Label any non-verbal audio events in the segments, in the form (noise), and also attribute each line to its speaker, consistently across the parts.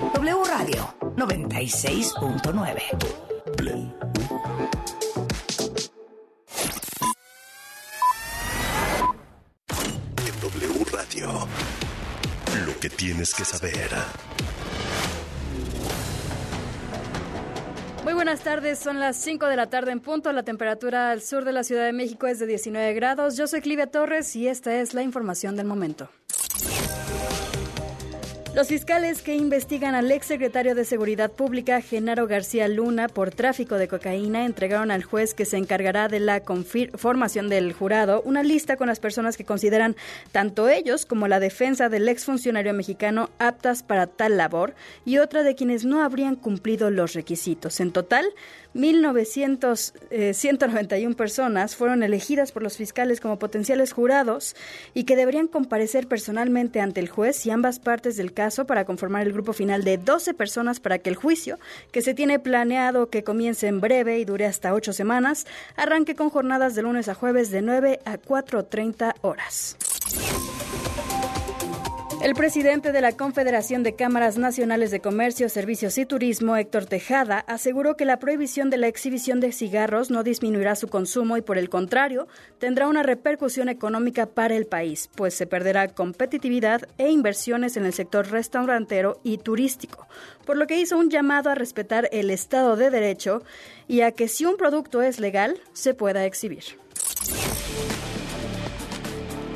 Speaker 1: W Radio 96.9.
Speaker 2: En W Radio. Lo que tienes que saber.
Speaker 3: Muy buenas tardes, son las 5 de la tarde en punto. La temperatura al sur de la Ciudad de México es de 19 grados. Yo soy Clivia Torres y esta es la información del momento. Los fiscales que investigan al exsecretario de Seguridad Pública, Genaro García Luna, por tráfico de cocaína, entregaron al juez que se encargará de la formación del jurado una lista con las personas que consideran tanto ellos como la defensa del exfuncionario mexicano aptas para tal labor y otra de quienes no habrían cumplido los requisitos. En total, 1.191 eh, personas fueron elegidas por los fiscales como potenciales jurados y que deberían comparecer personalmente ante el juez y ambas partes del caso para conformar el grupo final de 12 personas para que el juicio, que se tiene planeado que comience en breve y dure hasta ocho semanas, arranque con jornadas de lunes a jueves de 9 a 4.30 horas. El presidente de la Confederación de Cámaras Nacionales de Comercio, Servicios y Turismo, Héctor Tejada, aseguró que la prohibición de la exhibición de cigarros no disminuirá su consumo y, por el contrario, tendrá una repercusión económica para el país, pues se perderá competitividad e inversiones en el sector restaurantero y turístico, por lo que hizo un llamado a respetar el Estado de Derecho y a que si un producto es legal, se pueda exhibir.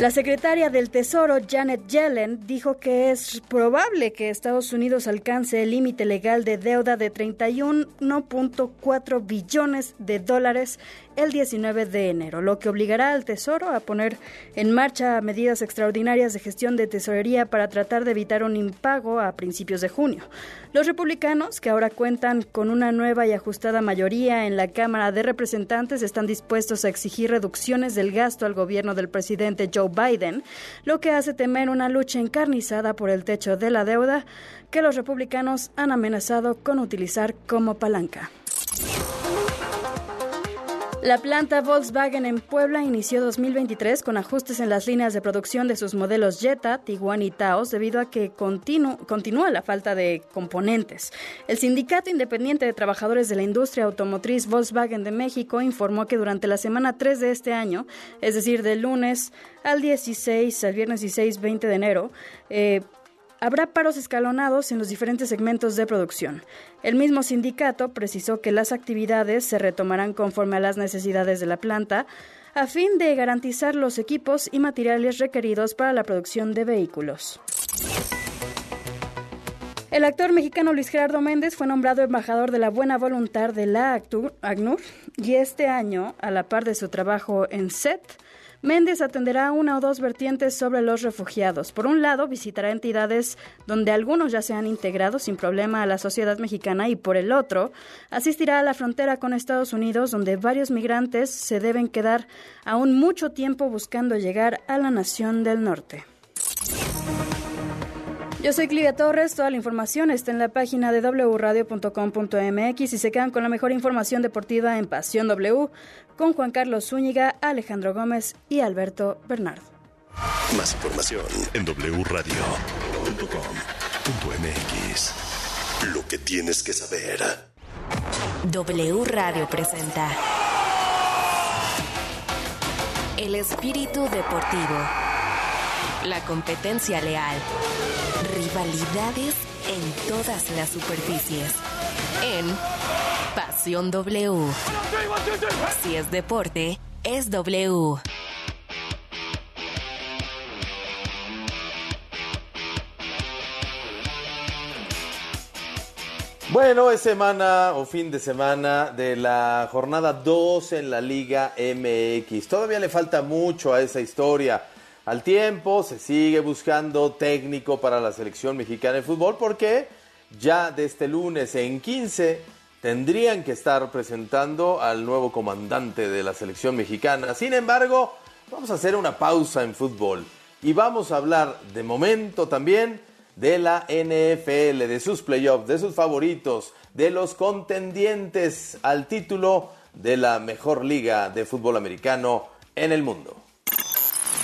Speaker 3: La secretaria del Tesoro, Janet Yellen, dijo que es probable que Estados Unidos alcance el límite legal de deuda de 31.4 billones de dólares el 19 de enero, lo que obligará al Tesoro a poner en marcha medidas extraordinarias de gestión de tesorería para tratar de evitar un impago a principios de junio. Los republicanos, que ahora cuentan con una nueva y ajustada mayoría en la Cámara de Representantes, están dispuestos a exigir reducciones del gasto al gobierno del presidente Joe Biden, lo que hace temer una lucha encarnizada por el techo de la deuda que los republicanos han amenazado con utilizar como palanca. La planta Volkswagen en Puebla inició 2023 con ajustes en las líneas de producción de sus modelos Jetta, Tiguan y Taos debido a que continúa la falta de componentes. El Sindicato Independiente de Trabajadores de la Industria Automotriz Volkswagen de México informó que durante la semana 3 de este año, es decir, del lunes al 16, al viernes 16, 20 de enero, eh, habrá paros escalonados en los diferentes segmentos de producción. El mismo sindicato precisó que las actividades se retomarán conforme a las necesidades de la planta, a fin de garantizar los equipos y materiales requeridos para la producción de vehículos. El actor mexicano Luis Gerardo Méndez fue nombrado embajador de la buena voluntad de la ACNUR y este año, a la par de su trabajo en SET, Méndez atenderá una o dos vertientes sobre los refugiados. Por un lado, visitará entidades donde algunos ya se han integrado sin problema a la sociedad mexicana y por el otro, asistirá a la frontera con Estados Unidos donde varios migrantes se deben quedar aún mucho tiempo buscando llegar a la nación del norte. Yo soy Clivia Torres, toda la información está en la página de wradio.com.mx y se quedan con la mejor información deportiva en Pasión W con Juan Carlos Zúñiga, Alejandro Gómez y Alberto Bernardo.
Speaker 2: Más información en wradio.com.mx. Lo que tienes que saber.
Speaker 4: W Radio presenta El espíritu deportivo. La competencia leal Rivalidades en todas las superficies. En Pasión W. Si es deporte, es W.
Speaker 5: Bueno, es semana o fin de semana de la jornada 2 en la Liga MX. Todavía le falta mucho a esa historia al tiempo, se sigue buscando técnico para la selección mexicana de fútbol porque ya de este lunes en 15 tendrían que estar presentando al nuevo comandante de la selección mexicana. Sin embargo, vamos a hacer una pausa en fútbol y vamos a hablar de momento también de la NFL, de sus playoffs, de sus favoritos, de los contendientes al título de la mejor liga de fútbol americano en el mundo.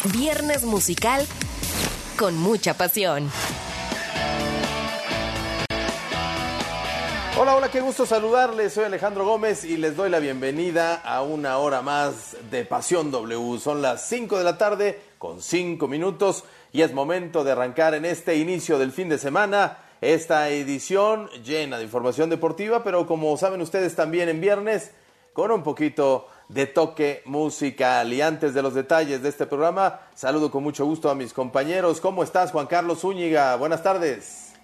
Speaker 4: Viernes musical con mucha pasión.
Speaker 5: Hola, hola, qué gusto saludarles. Soy Alejandro Gómez y les doy la bienvenida a una hora más de Pasión W. Son las 5 de la tarde con 5 minutos y es momento de arrancar en este inicio del fin de semana esta edición llena de información deportiva, pero como saben ustedes también en viernes con un poquito de toque musical. Y antes de los detalles de este programa, saludo con mucho gusto a mis compañeros. ¿Cómo estás, Juan Carlos Zúñiga? Buenas tardes.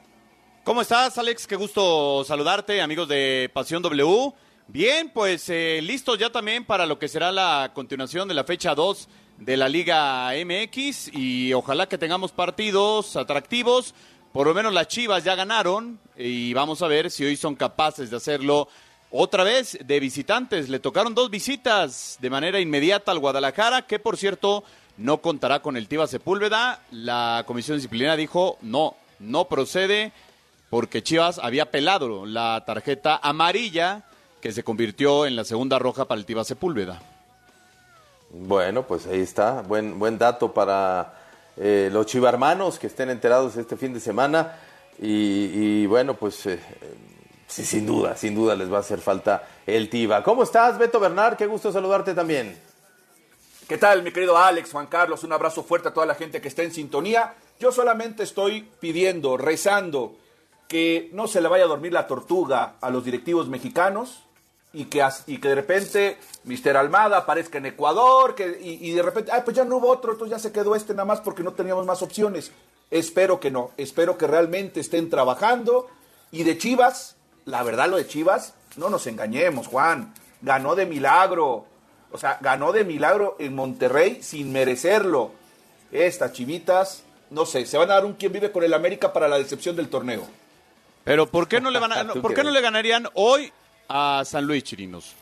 Speaker 6: ¿Cómo estás, Alex? Qué gusto saludarte, amigos de Pasión W. Bien, pues eh, listos ya también para lo que será la continuación de la fecha 2 de la Liga MX y ojalá que tengamos partidos atractivos. Por lo menos las Chivas ya ganaron y vamos a ver si hoy son capaces de hacerlo otra vez de visitantes. Le tocaron dos visitas de manera inmediata al Guadalajara, que por cierto no contará con el Tiva Sepúlveda. La comisión disciplinaria dijo no, no procede porque Chivas había pelado la tarjeta amarilla que se convirtió en la segunda roja para el Tiva Sepúlveda.
Speaker 5: Bueno, pues ahí está, buen, buen dato para eh, los chivarmanos que estén enterados este fin de semana. Y, bueno, pues eh, sí, sin duda, sin duda les va a hacer falta el Tiva. ¿Cómo estás, Beto Bernard? Qué gusto saludarte también.
Speaker 7: ¿Qué tal, mi querido Alex, Juan Carlos? Un abrazo fuerte a toda la gente que está en sintonía. Yo solamente estoy pidiendo, rezando, que no se le vaya a dormir la tortuga a los directivos mexicanos y que, y que de repente Mr. Almada aparezca en Ecuador que, y, de repente, ay, pues ya no hubo otro, entonces ya se quedó este nada más porque no teníamos más opciones. Espero que no, espero que realmente estén trabajando. Y de Chivas, la verdad lo de Chivas, no nos engañemos, Juan, ganó de milagro. O sea, ganó de milagro en Monterrey sin merecerlo. Estas chivitas, no sé, se van a dar un quien vive con el América para la decepción del torneo.
Speaker 6: Pero ¿por qué no le, van a, (laughs) ¿por qué no le ganarían hoy a San Luis Chirinos?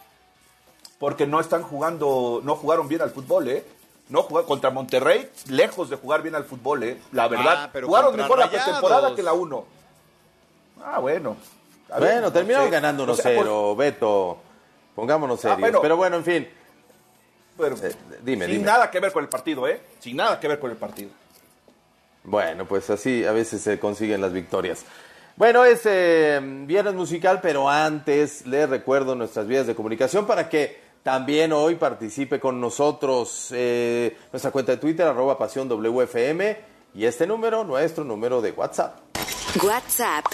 Speaker 7: Porque no están jugando, no jugaron bien al fútbol, ¿eh? No jugaron contra Monterrey, lejos de jugar bien al fútbol, ¿eh? La verdad,
Speaker 6: Ah, pero
Speaker 7: jugaron mejor la pretemporada que la 1. Ah, bueno.
Speaker 5: Bueno,
Speaker 7: no
Speaker 5: terminaron
Speaker 7: sé.
Speaker 5: ganando 1-0,
Speaker 7: O sea,
Speaker 5: Beto. Pongámonos
Speaker 7: Ah,
Speaker 5: serios.
Speaker 7: bueno.
Speaker 5: Pero bueno, en fin.
Speaker 7: pero
Speaker 5: Eh, dime,
Speaker 7: sin
Speaker 5: dime.
Speaker 7: nada que ver con el partido, ¿eh? Sin nada que ver con el partido.
Speaker 5: Bueno, pues así a veces se consiguen las victorias. Bueno, es eh, viernes musical, pero antes les recuerdo nuestras vías de comunicación para que también hoy participe con nosotros. eh, nuestra cuenta de Twitter, arroba pasión WFM, y este número, nuestro número de WhatsApp.
Speaker 4: WhatsApp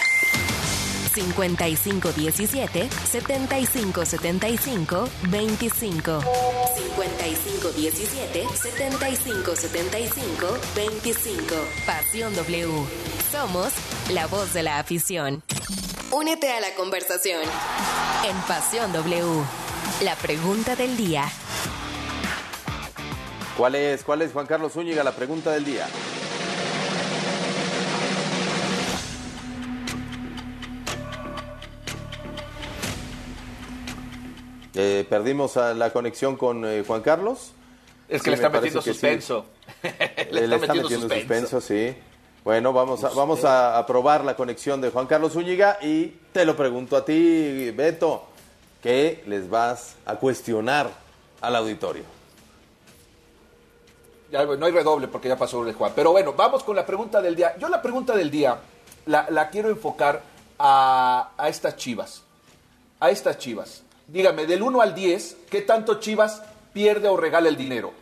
Speaker 4: 5517 7575 25 5517 7575 25 Pasión W. Somos la voz de la afición. Únete a la conversación en Pasión W. La pregunta del día.
Speaker 5: ¿Cuál es, cuál es Juan Carlos Zúñiga, la pregunta del día? Eh, Perdimos a la conexión con eh, Juan Carlos.
Speaker 7: Es
Speaker 5: Sí,
Speaker 7: que le
Speaker 5: me
Speaker 7: está
Speaker 5: parece
Speaker 7: metiendo
Speaker 5: que sí.
Speaker 7: suspenso. (laughs)
Speaker 5: Le, está metiendo, suspenso. sí. Bueno, vamos a, vamos a, a probar la conexión de Juan Carlos Zúñiga y te lo pregunto a ti, Beto, ¿qué les vas a cuestionar al auditorio?
Speaker 7: Ya, no hay redoble porque ya pasó el Juan. Pero bueno, vamos con la pregunta del día. Yo la pregunta del día la, la quiero enfocar a, a estas chivas. A estas chivas. Dígame, del 1 al 10, ¿qué tanto chivas pierde o regala el dinero?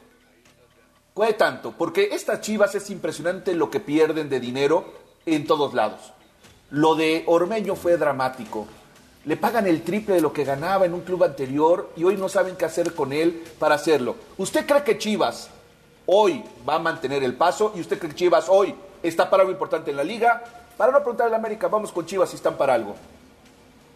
Speaker 7: ¿Cuál tanto? Porque estas chivas es impresionante lo que pierden de dinero en todos lados. Lo de Ormeño fue dramático. Le pagan el triple de lo que ganaba en un club anterior y hoy no saben qué hacer con él para hacerlo. ¿Usted cree que Chivas hoy va a mantener el paso y usted cree que Chivas hoy está para algo importante en la liga? Para no preguntarle a América, vamos con Chivas si están para algo.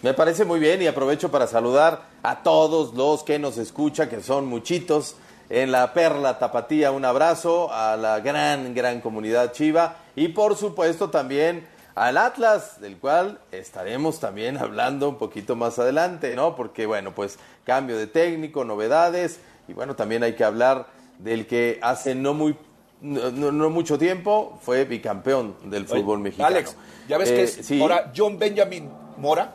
Speaker 5: Me parece muy bien y aprovecho para saludar a todos los que nos escuchan, que son muchitos en la Perla Tapatía. Un abrazo a la gran, gran comunidad chiva y por supuesto también al Atlas, del cual estaremos también (laughs) hablando un poquito más adelante, ¿no? Porque bueno, pues cambio de técnico, novedades y bueno, también hay que hablar del que hace no muy no, no- no mucho tiempo fue bicampeón del fútbol
Speaker 7: Oye,
Speaker 5: mexicano.
Speaker 7: Alex, ya ves
Speaker 5: Eh,
Speaker 7: que es
Speaker 5: sí.
Speaker 7: ahora John Benjamin Mora.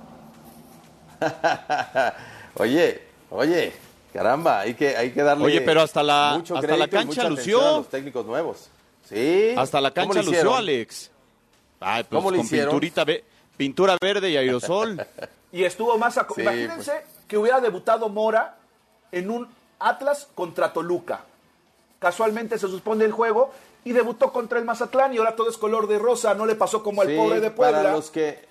Speaker 7: (laughs)
Speaker 5: oye, oye, caramba, hay que, hay que darle
Speaker 6: Oye, pero hasta la-
Speaker 5: mucho
Speaker 6: hasta la cancha lució.
Speaker 5: a los técnicos nuevos. Sí.
Speaker 6: Hasta la
Speaker 5: ¿Cómo
Speaker 6: cancha lució? Alex. Ay, pues
Speaker 5: ¿Cómo le
Speaker 6: con
Speaker 5: hicieron?
Speaker 6: pinturita, ve, pintura verde y aerosol. (laughs)
Speaker 7: Y estuvo más...
Speaker 5: Sí,
Speaker 7: Imagínense que hubiera debutado Mora en un Atlas contra Toluca. Casualmente se suspende el juego y debutó contra el Mazatlán y ahora todo es color de rosa. No le pasó como al
Speaker 5: Sí,
Speaker 7: pobre de Puebla.
Speaker 5: Para los que,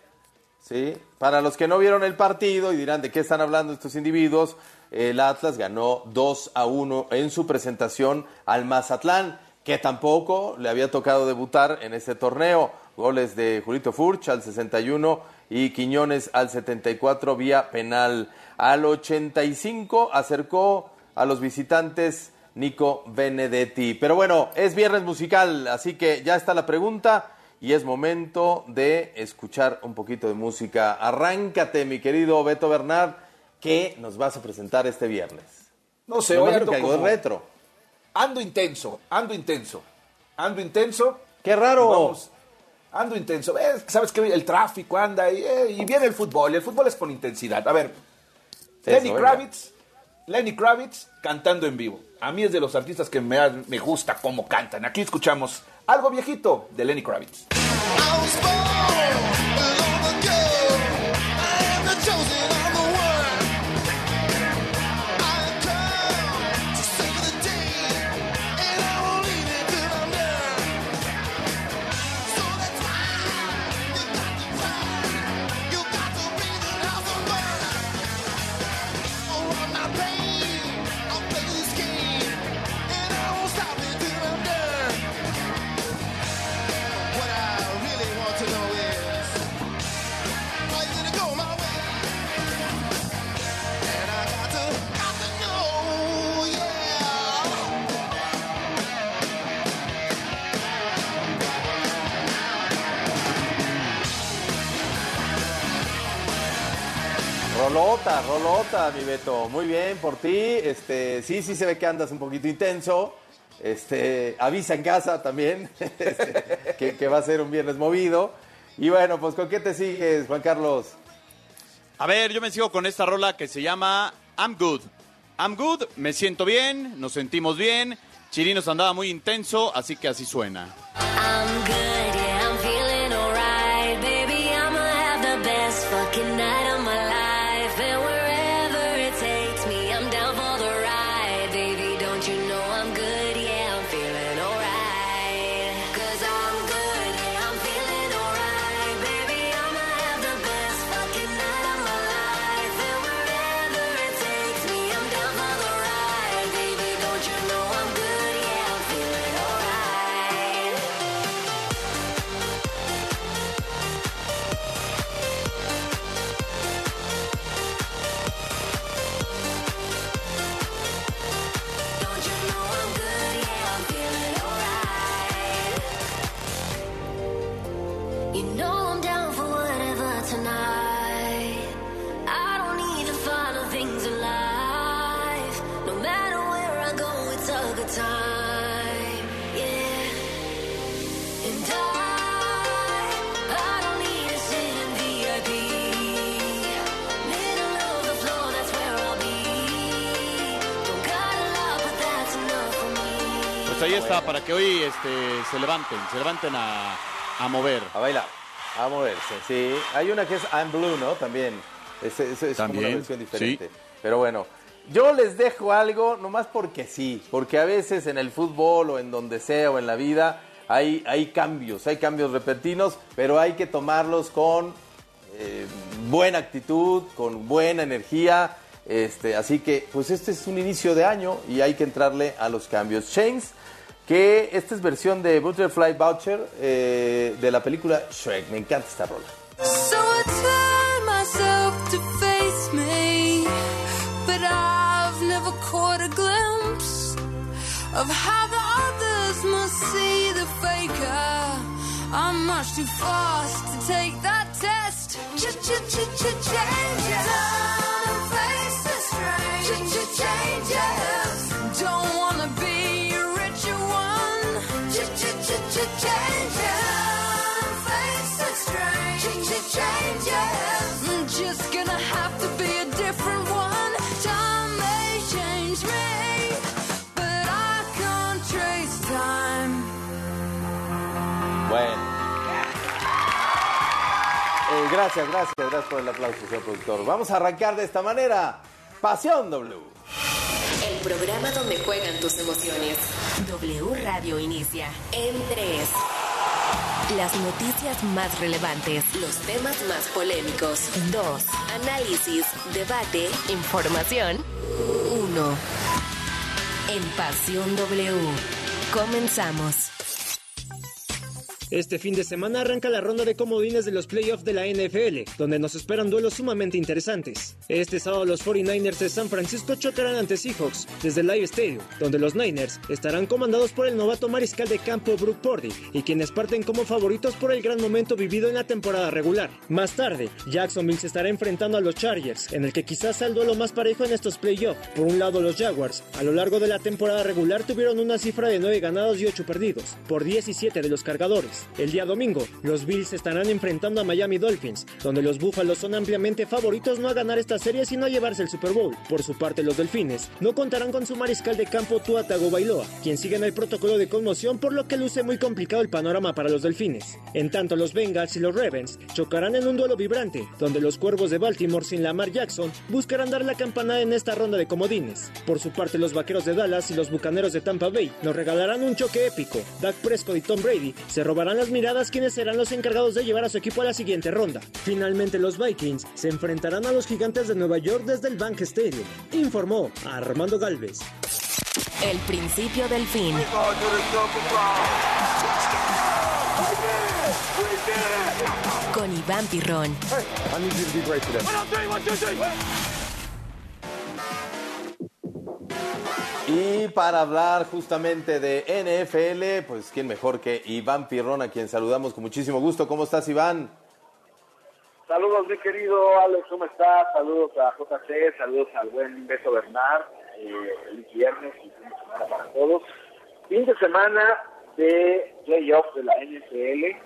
Speaker 5: sí, para los que no vieron el partido y dirán de qué están hablando estos individuos, el Atlas ganó 2 a 1 en su presentación al Mazatlán, que tampoco le había tocado debutar en este torneo. Goles de Julito Furch al 61 y Quiñones al 74 vía penal. Al 85 acercó a los visitantes Nico Benedetti. Pero bueno, es viernes musical, así que ya está la pregunta y es momento de escuchar un poquito de música. Arráncate, mi querido Beto Bernard, ¿qué nos vas a presentar este viernes?
Speaker 7: No sé, hoy ando
Speaker 5: que
Speaker 7: como-
Speaker 5: retro.
Speaker 7: Ando intenso, ando intenso, ando intenso.
Speaker 5: ¡Qué raro!
Speaker 7: Vamos, ando intenso. Sabes que el tráfico anda y, eh, y viene el fútbol. El fútbol es con intensidad. A ver, Lenny
Speaker 5: venga.
Speaker 7: Kravitz, Lenny Kravitz cantando en vivo. A mí es de los artistas que me, me gusta cómo cantan. Aquí escuchamos algo viejito de Lenny Kravitz.
Speaker 5: Rolota, mi Beto. Muy bien por ti. Este, sí, sí se ve que andas un poquito intenso. Este, avisa en casa también (laughs) este, que, que va a ser un viernes movido. Y bueno, pues ¿con qué te sigues, Juan Carlos?
Speaker 6: A ver, yo me sigo con esta rola que se llama I'm Good. I'm Good, me siento bien, nos sentimos bien. Chirinos andaba muy intenso, así que así suena.
Speaker 8: I'm good,
Speaker 6: para que hoy este, se levanten, se levanten a, a mover.
Speaker 5: A bailar, a moverse, sí. Hay una que es I'm Blue, ¿no? También. Es, es- es como una versión diferente.
Speaker 6: sí.
Speaker 5: Pero bueno, yo les dejo algo, nomás porque sí. Porque a veces en el fútbol o en donde sea o en la vida hay, hay cambios, hay cambios repentinos, pero hay que tomarlos con eh, buena actitud, con buena energía. Este, así que, pues este es un inicio de año y hay que entrarle a los cambios. Chains, que esta es versión de Butterfly Voucher eh, de la película Shrek. Me encanta esta rola.
Speaker 9: So I turn myself to face me, but I've never caught a glimpse of how the others must see the faker. I'm much too fast to take that test. Ch-ch-ch-ch-changes. Face the strange. Ch-ch-changes.
Speaker 5: Gracias, gracias, gracias por el aplauso, señor productor. Vamos a arrancar de esta manera. Pasión W.
Speaker 4: El programa donde juegan tus emociones. W Radio inicia en 3. Las noticias más relevantes, los temas más polémicos. 2. Análisis, debate, información. 1. En Pasión W. Comenzamos.
Speaker 10: Este fin de semana arranca la ronda de comodines de los playoffs de la NFL, donde nos esperan duelos sumamente interesantes. Este sábado los 49ers de San Francisco chocarán ante Seahawks desde el Live Stadium, donde los Niners estarán comandados por el novato mariscal de campo Brook Purdy y quienes parten como favoritos por el gran momento vivido en la temporada regular. Más tarde, Jacksonville se estará enfrentando a los Chargers, en el que quizás sea el duelo más parejo en estos playoffs. Por un lado, los Jaguars, a lo largo de la temporada regular tuvieron una cifra de 9 ganados y 8 perdidos, por 17 de los cargadores. El día domingo, los Bills estarán enfrentando a Miami Dolphins, donde los Búfalos son ampliamente favoritos no a ganar esta serie sino a llevarse el Super Bowl. Por su parte, los Delfines no contarán con su mariscal de campo Tua Tagovailoa, quien sigue en el protocolo de conmoción por lo que luce muy complicado el panorama para los Delfines. En tanto, los Bengals y los Ravens chocarán en un duelo vibrante, donde los Cuervos de Baltimore sin Lamar Jackson buscarán dar la campanada en esta ronda de comodines. Por su parte, los Vaqueros de Dallas y los Bucaneros de Tampa Bay nos regalarán un choque épico. Dak Prescott y Tom Brady se robarán las miradas quienes serán los encargados de llevar a su equipo a la siguiente ronda. Finalmente los Vikings se enfrentarán a los gigantes de Nueva York desde el Bank Stadium, informó Armando Galvez.
Speaker 4: El principio del fin. Con Iván Pirrón.
Speaker 5: Y para hablar justamente de NFL, pues quién mejor que Iván Pirrón, a quien saludamos con muchísimo gusto. ¿Cómo estás, Iván?
Speaker 11: Saludos, mi querido Alex, ¿cómo estás? Saludos a JC, saludos al buen Beto Bernard, eh, feliz viernes y fin de semana para todos. Fin de semana de playoffs de la NFL.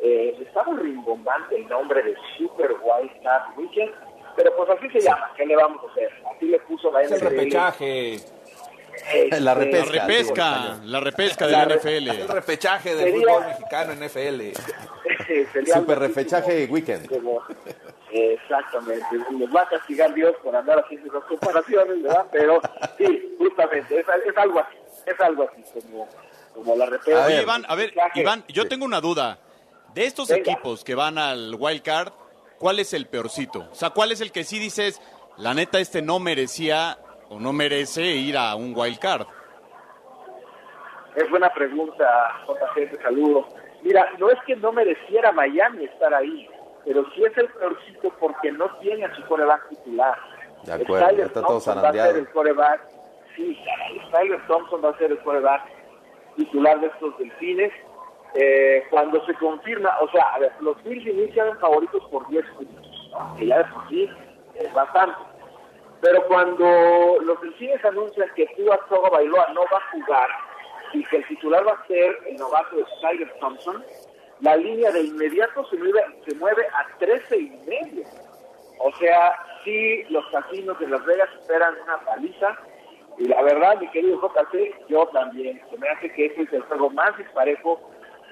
Speaker 11: Eh, estaba rimbombante el nombre de Super Wild Card Weekend, pero pues así se llama, ¿qué le vamos a hacer? Así le puso la
Speaker 7: Es el
Speaker 11: NFL.
Speaker 7: repechaje.
Speaker 11: Este,
Speaker 5: La repesca.
Speaker 6: La repesca, la repesca de
Speaker 11: La
Speaker 6: NFL.
Speaker 7: El repechaje del
Speaker 11: Sería-
Speaker 7: fútbol mexicano en FL. (laughs)
Speaker 11: sería algo
Speaker 5: Super
Speaker 11: como-
Speaker 5: weekend.
Speaker 11: como- exactamente. Nos va a castigar Dios por andar haciendo esas comparaciones, ¿verdad? Pero sí, justamente, es, es algo así. Es algo así, como, como la repesca.
Speaker 6: Oye, Iván, a ver,
Speaker 11: repechaje.
Speaker 6: Iván, yo tengo una duda. De estos
Speaker 11: Venga.
Speaker 6: equipos que van al wild card, ¿cuál es el peorcito? O sea, ¿cuál es el que sí dices, la neta, este no merecía o no merece ir a un wild card?
Speaker 11: Es buena pregunta, JC, te saludo. Mira, no es que no mereciera Miami estar ahí, pero sí es el peorcito porque no tiene a su coreback titular.
Speaker 5: De acuerdo,
Speaker 11: Skyler
Speaker 5: ya está todo
Speaker 11: Thompson va a ser el coreback, sí, Skyler Thompson va a ser el coreback titular de estos delfines. Eh, cuando se confirma, o sea, a ver, los Bills inician favoritos por 10 puntos, que ya de por sí es bastante. Pero cuando los delfines anuncian que Tua Togo Bailoa no va a jugar y que el titular va a ser el novato de Skyler Thompson, la línea de inmediato se mueve, se mueve a 13 y medio. O sea, sí, los casinos de Las Vegas esperan una paliza. Y la verdad, mi querido JC, yo también. Se me hace que ese es el juego más disparejo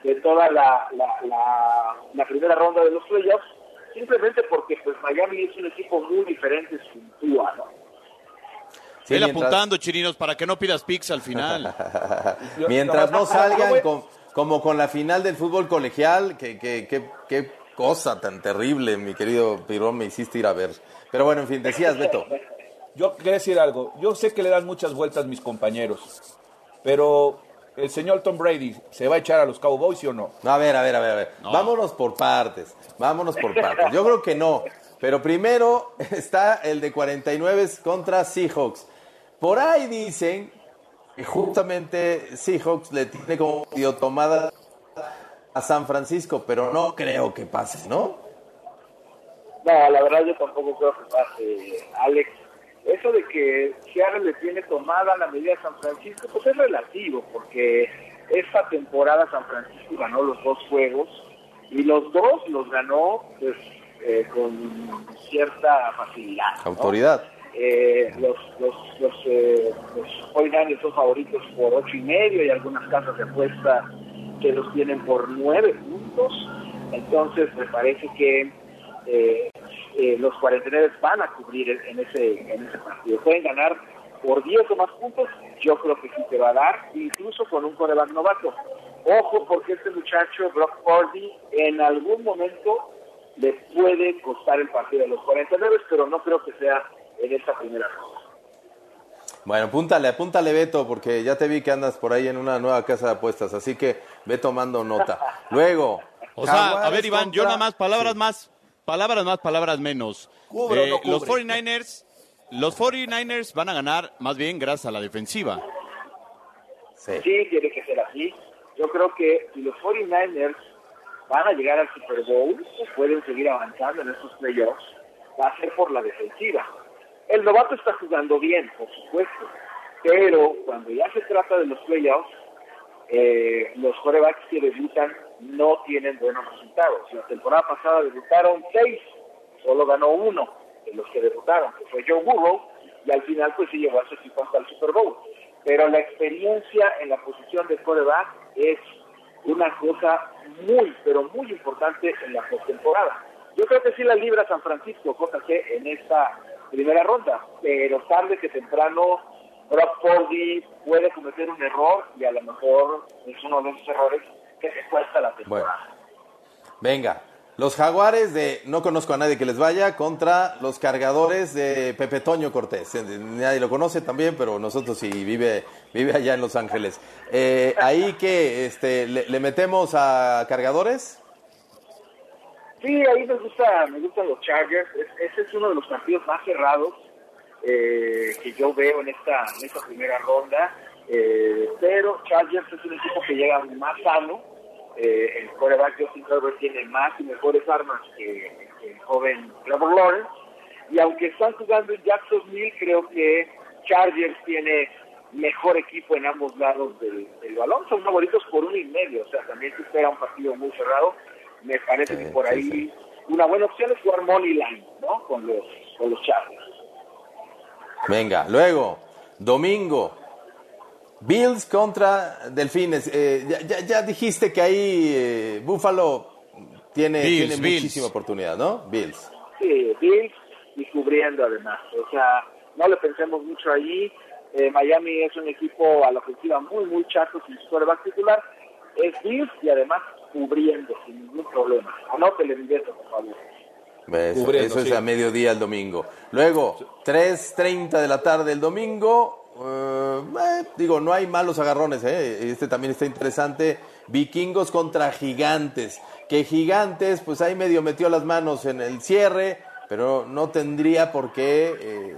Speaker 11: de toda la, la, la, la primera ronda de los playoffs. Simplemente porque pues Miami es un equipo muy diferente sin Tua, ¿no?
Speaker 5: Sí, mientras-
Speaker 6: apuntando, chirinos, para que no pidas pizza al final. (laughs)
Speaker 5: Mientras no salgan con- como con la final del fútbol colegial, que, que, que- qué cosa tan terrible, mi querido Pirón, me hiciste ir a ver. Pero bueno, en fin, decías, (laughs) Beto.
Speaker 7: Yo quería decir algo. Yo sé que le dan muchas vueltas mis compañeros, pero el señor Tom Brady se va a echar a los Cowboys, ¿sí o no?
Speaker 5: No, a ver, a ver, a ver, a ver. Vámonos por partes. Vámonos por partes. Yo creo que no. Pero primero (laughs) está el de 49 contra Seahawks. Por ahí dicen que justamente Seahawks le tiene como medio tomada a San Francisco, pero no creo que pase, ¿no?
Speaker 11: No, la verdad yo tampoco creo que pase, Alex. Eso de que Seattle le tiene tomada la medida de San Francisco, pues es relativo, porque esta temporada San Francisco ganó los dos juegos y los dos los ganó pues, eh, con cierta facilidad. ¿no?
Speaker 5: Autoridad.
Speaker 11: Eh, los los los, eh, los 49ers son favoritos por ocho y medio y algunas casas de apuesta que los tienen por nueve puntos entonces me parece que eh, eh, los 49 van a cubrir en en ese, en ese partido. Pueden ganar por 10 o más puntos, yo creo que sí te va a dar, incluso con un coreback novato. Ojo, porque este muchacho, Brock Purdy, en algún momento le puede costar el partido a los 49, pero no creo que sea en esta primera ronda.
Speaker 5: Bueno, apúntale, apúntale Beto, porque ya te vi que andas por ahí en una nueva casa de apuestas, así que ve tomando nota. (laughs) Luego.
Speaker 6: O sea, a ver, Iván, yo nada más, palabras más, palabras más, palabras menos.
Speaker 7: ¿Cubre no
Speaker 6: Los
Speaker 7: cubre?
Speaker 6: 49ers, los 49ers van a ganar más bien gracias a la defensiva.
Speaker 5: Sí.
Speaker 11: Sí, tiene que ser así. Yo creo que si los 49ers van a llegar al Super Bowl, o pueden seguir avanzando en estos playoffs, va a ser por la defensiva. El novato está jugando bien, por supuesto, pero cuando ya se trata de los playoffs, eh, los corebacks que debutan no tienen buenos resultados. La temporada pasada debutaron seis, solo ganó uno de los que debutaron, que fue Joe Burrow, y al final pues sí llevó a su equipo hasta el Super Bowl. Pero la experiencia en la posición de coreback es una cosa muy, pero muy importante en la postemporada. Yo creo que sí la libra San Francisco, JC, en esta primera ronda, pero tarde que temprano Brock Purdy puede cometer un error y a lo mejor es uno de esos errores que te cuesta la temporada.
Speaker 5: Venga, los jaguares de no conozco a nadie que les vaya contra los cargadores de Pepe Toño Cortés. Nadie lo conoce también, pero nosotros sí vive, vive allá en Los Ángeles. Eh, ahí que este, le, le metemos a cargadores.
Speaker 11: Sí, ahí me gusta, me gustan los Chargers. Es- ese es uno de los partidos más cerrados eh, que yo veo en esta, en esta primera ronda. Eh, pero Chargers es un equipo que llega más sano. Eh, el quarterback Justin Herbert tiene más y mejores armas que, que el joven Trevor Lawrence. Y aunque están jugando en Jacksonville, creo que Chargers tiene mejor equipo en ambos lados del, del balón. Son favoritos por uno y medio. O sea, también se espera un partido muy cerrado. Me parece que por ahí una buena opción es jugar money line, ¿no? Con los, con los Chargers.
Speaker 5: Venga, luego, domingo, Bills contra Delfines. Eh, ya, ya- ya dijiste que ahí eh, Buffalo tiene,
Speaker 6: Bills,
Speaker 5: tiene
Speaker 6: Bills.
Speaker 5: muchísima oportunidad, ¿no? Bills.
Speaker 11: Sí, Bills y cubriendo además. O sea, no le pensemos mucho allí. Eh, Miami es un equipo a la ofensiva muy, muy chato sin su quarterback titular. Es Bills y además cubriendo sin ningún problema. Anótele mi beso, por favor.
Speaker 5: Eso,
Speaker 7: Cubriendo,
Speaker 5: eso es
Speaker 7: sí.
Speaker 5: a mediodía el domingo. Luego, 3.30 de la tarde el domingo. Eh, eh, digo, no hay malos agarrones, ¿eh? Este también está interesante. Vikingos contra Gigantes. Que Gigantes, pues ahí medio metió las manos en el cierre, pero no tendría por qué eh,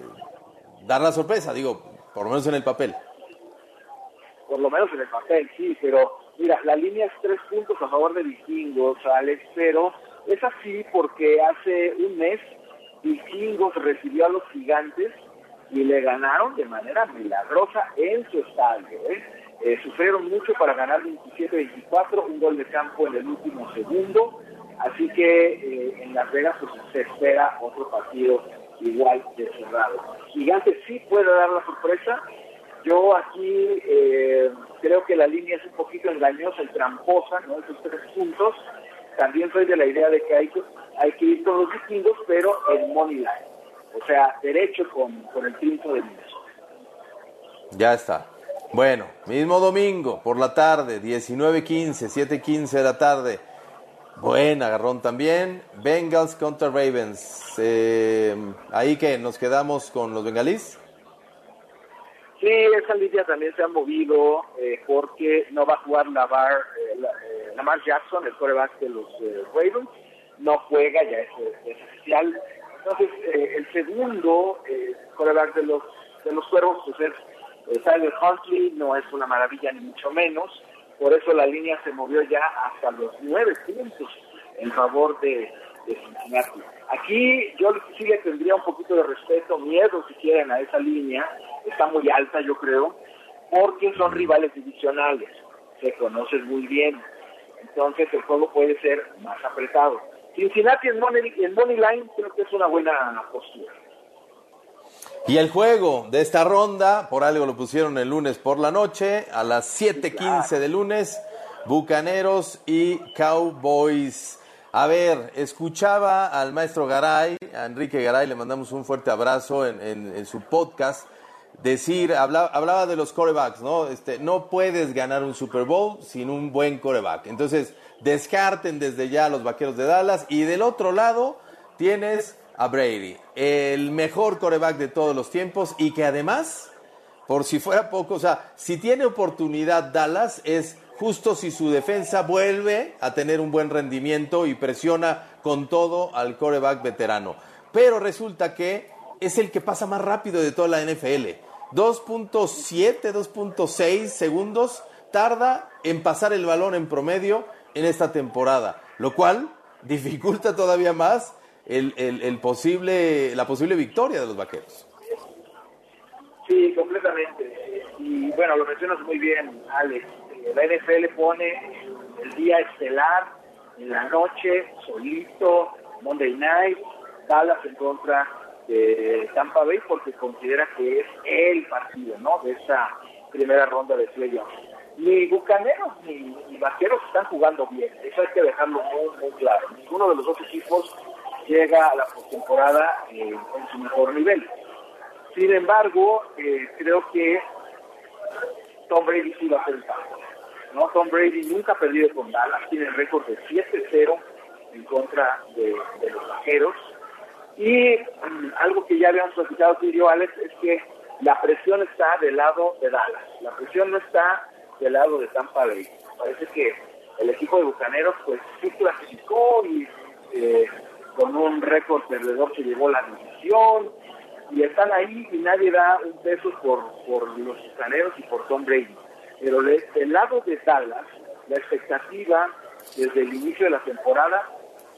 Speaker 5: dar la sorpresa, digo, por lo menos en el papel.
Speaker 11: por lo menos en el papel, sí, pero mira, la línea es tres puntos a favor de Vikingos, Alex, pero es así porque hace un mes Vikingos recibió a los gigantes y le ganaron de manera milagrosa en su estadio. ¿eh? Eh, sufrieron mucho para ganar 27-24, un gol de campo en el último segundo, así que eh, en Las Vegas pues, se espera otro partido igual de cerrado. Gigantes sí puede dar la sorpresa, yo aquí eh, creo que la línea es un poquito engañosa y tramposa, ¿no? Esos tres puntos. También soy de la idea de que hay que, hay que ir con los vikingos, pero en money line. O sea, derecho con, con el triunfo de Minnesota.
Speaker 5: Ya está. Bueno, mismo domingo por la tarde, 19.15, 7.15 de la tarde. Buen agarrón también. Bengals contra Ravens. Eh, ahí que nos quedamos con los bengalíes.
Speaker 11: Sí, esa línea también se ha movido eh, porque no va a jugar Lamar, eh, la- eh, Lamar Jackson, el coreback de los eh, Ravens. No juega, ya es, es oficial. Entonces, eh, el segundo eh, coreback de los, de los cuervos pues es eh, Tyler Huntley, no es una maravilla ni mucho menos. Por eso la línea se movió ya hasta los nueve puntos en favor de, de Cincinnati. Aquí yo sí le tendría un poquito de respeto, miedo si quieren a esa línea, está muy alta yo creo, porque son rivales divisionales, se conocen muy bien, entonces el juego puede ser más apretado. Cincinnati en money, en money line creo que es una buena postura.
Speaker 5: Y el juego de esta ronda, por algo lo pusieron el lunes por la noche, a las 7:15 de lunes, Bucaneros y Cowboys. A ver, escuchaba al maestro Garay, a Enrique Garay, le mandamos un fuerte abrazo en, en- en su podcast, decir, habla- hablaba de los corebacks, ¿no? Este, no puedes ganar un Super Bowl sin un buen coreback. Entonces, descarten desde ya a los vaqueros de Dallas. Y del otro lado, tienes a Brady, el mejor coreback de todos los tiempos y que además por si fuera poco, o sea, si tiene oportunidad Dallas es justo si su defensa vuelve a tener un buen rendimiento y presiona con todo al coreback veterano. Pero resulta que es el que pasa más rápido de toda la NFL. 2.7, 2.6 segundos tarda en pasar el balón en promedio en esta temporada, lo cual dificulta todavía más el, el- posible, la posible victoria de los vaqueros.
Speaker 11: Sí, completamente. Y bueno, lo mencionas muy bien, Alex. Eh, La NFL pone el día estelar en la noche, solito, Monday Night, Dallas en contra de Tampa Bay porque considera que es el partido, ¿no? De esta primera ronda de playoffs. Ni Bucaneros ni, ni Vaqueros están jugando bien. Eso hay que dejarlo muy, claro. Ninguno de los dos equipos llega a la postemporada eh, en su mejor nivel. Sin embargo, eh, creo que Tom Brady sí va a hacer el cambio. ¿no? Tom Brady nunca ha perdido con Dallas, tiene el récord de 7-0 en contra de, los vaqueros. Y mm, algo que ya habíamos platicado tú y Alex, es que la presión está del lado de Dallas. La presión no está del lado de Tampa Bay. Parece que el equipo de Bucaneros pues sí clasificó y eh, con un récord perdedor se llevó la división y están ahí y nadie da un peso por, por los bucaneros y por Tom Brady. Pero de- del lado de Dallas, la expectativa desde el inicio de la temporada,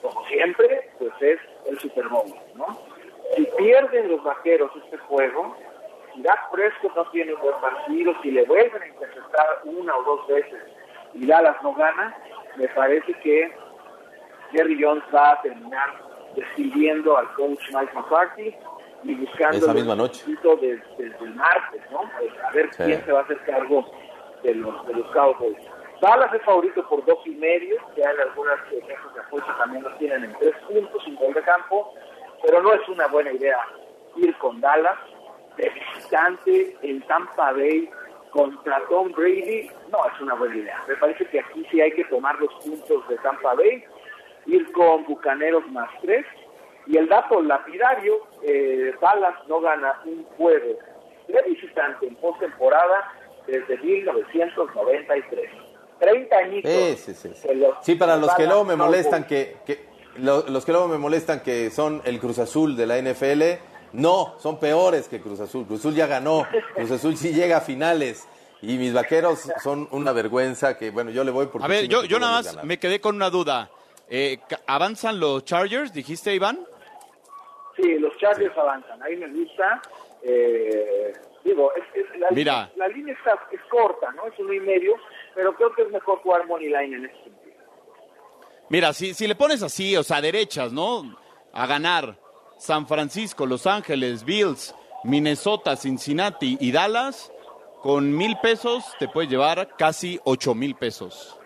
Speaker 11: como siempre, pues es el Super Bowl, ¿no? Si pierden los vaqueros este juego, si Dak Prescott no tiene un buen partido, si le vuelven a interceptar una o dos veces y Dallas no gana, me parece que Jerry Jones va a terminar despidiendo al coach Mike McCarthy y buscando
Speaker 5: Esa misma noche.
Speaker 11: desde, desde el martes, ¿no? Pues, a ver
Speaker 5: Sí.
Speaker 11: quién se va a hacer cargo de los, de los Cowboys. Dallas es favorito por dos y medio, ya en algunas casas de apuestas también lo tienen en tres puntos, sin gol de campo, pero no es una buena idea ir con Dallas de visitante en Tampa Bay contra Tom Brady, no es una buena idea. Me parece que aquí sí hay que tomar los puntos de Tampa Bay, ir con Bucaneros más tres, y el dato lapidario, eh, Dallas no gana un juego de visitante en postemporada desde 1993. 30 añitos.
Speaker 5: Sí, sí, sí, sí.
Speaker 11: los-
Speaker 5: Sí, para los que luego me molestan que, que- lo- los que luego me molestan que son el Cruz Azul de la NFL, no, son peores que Cruz Azul. Cruz Azul ya ganó, Cruz Azul sí llega a finales y mis vaqueros son una vergüenza que bueno, yo le voy porque
Speaker 6: A ver,
Speaker 5: sí
Speaker 6: yo,
Speaker 5: me
Speaker 6: yo nada más
Speaker 5: ganar.
Speaker 6: me quedé con una duda. Eh, ¿Avanzan los Chargers, dijiste, Iván?
Speaker 11: Sí, los Chargers avanzan. Ahí me gusta. Eh, digo, es, es- la,
Speaker 6: Mira.
Speaker 11: la línea está, es corta, ¿no? Es uno y medio, pero creo que es mejor jugar money line en este sentido.
Speaker 6: Mira, si, si le pones así, o sea, derechas, ¿no? A ganar San Francisco, Los Ángeles, Bills, Minnesota, Cincinnati y Dallas, con mil pesos te puedes llevar casi ocho mil pesos.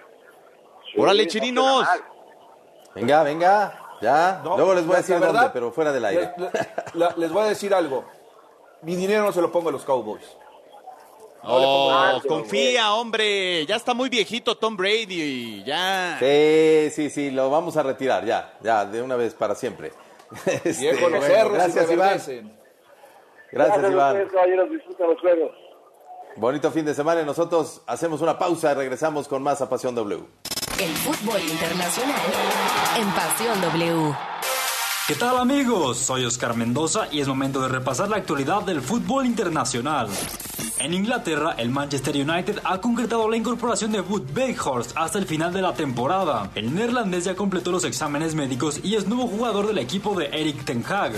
Speaker 6: ¡Órale,
Speaker 11: no
Speaker 6: chirinos!
Speaker 5: Venga, venga, ya.
Speaker 7: No,
Speaker 5: luego les voy a decir dónde, pero fuera del aire.
Speaker 7: Les, la- les voy a decir algo. Mi dinero no se lo pongo a los Cowboys.
Speaker 6: Oh, confía, hombre. Ya está muy viejito Tom Brady. Ya.
Speaker 5: Sí, sí, sí, lo vamos a retirar ya, ya, de una vez para siempre. (laughs) Este,
Speaker 7: Viejo, los
Speaker 5: bueno,
Speaker 7: cerros y
Speaker 5: gracias, Iván. Gracias, Iván.
Speaker 11: ustedes, caballeros. Disfruten los juegos.
Speaker 5: Bonito fin de semana y nosotros hacemos una pausa y regresamos con más a Pasión W.
Speaker 4: El fútbol internacional en Pasión W.
Speaker 12: ¿Qué tal amigos? Soy Oscar Mendoza y es momento de repasar la actualidad del fútbol internacional. En Inglaterra, el Manchester United ha concretado la incorporación de Wood Weghorst hasta el final de la temporada. El neerlandés ya completó los exámenes médicos y es nuevo jugador del equipo de Eric Ten Hag.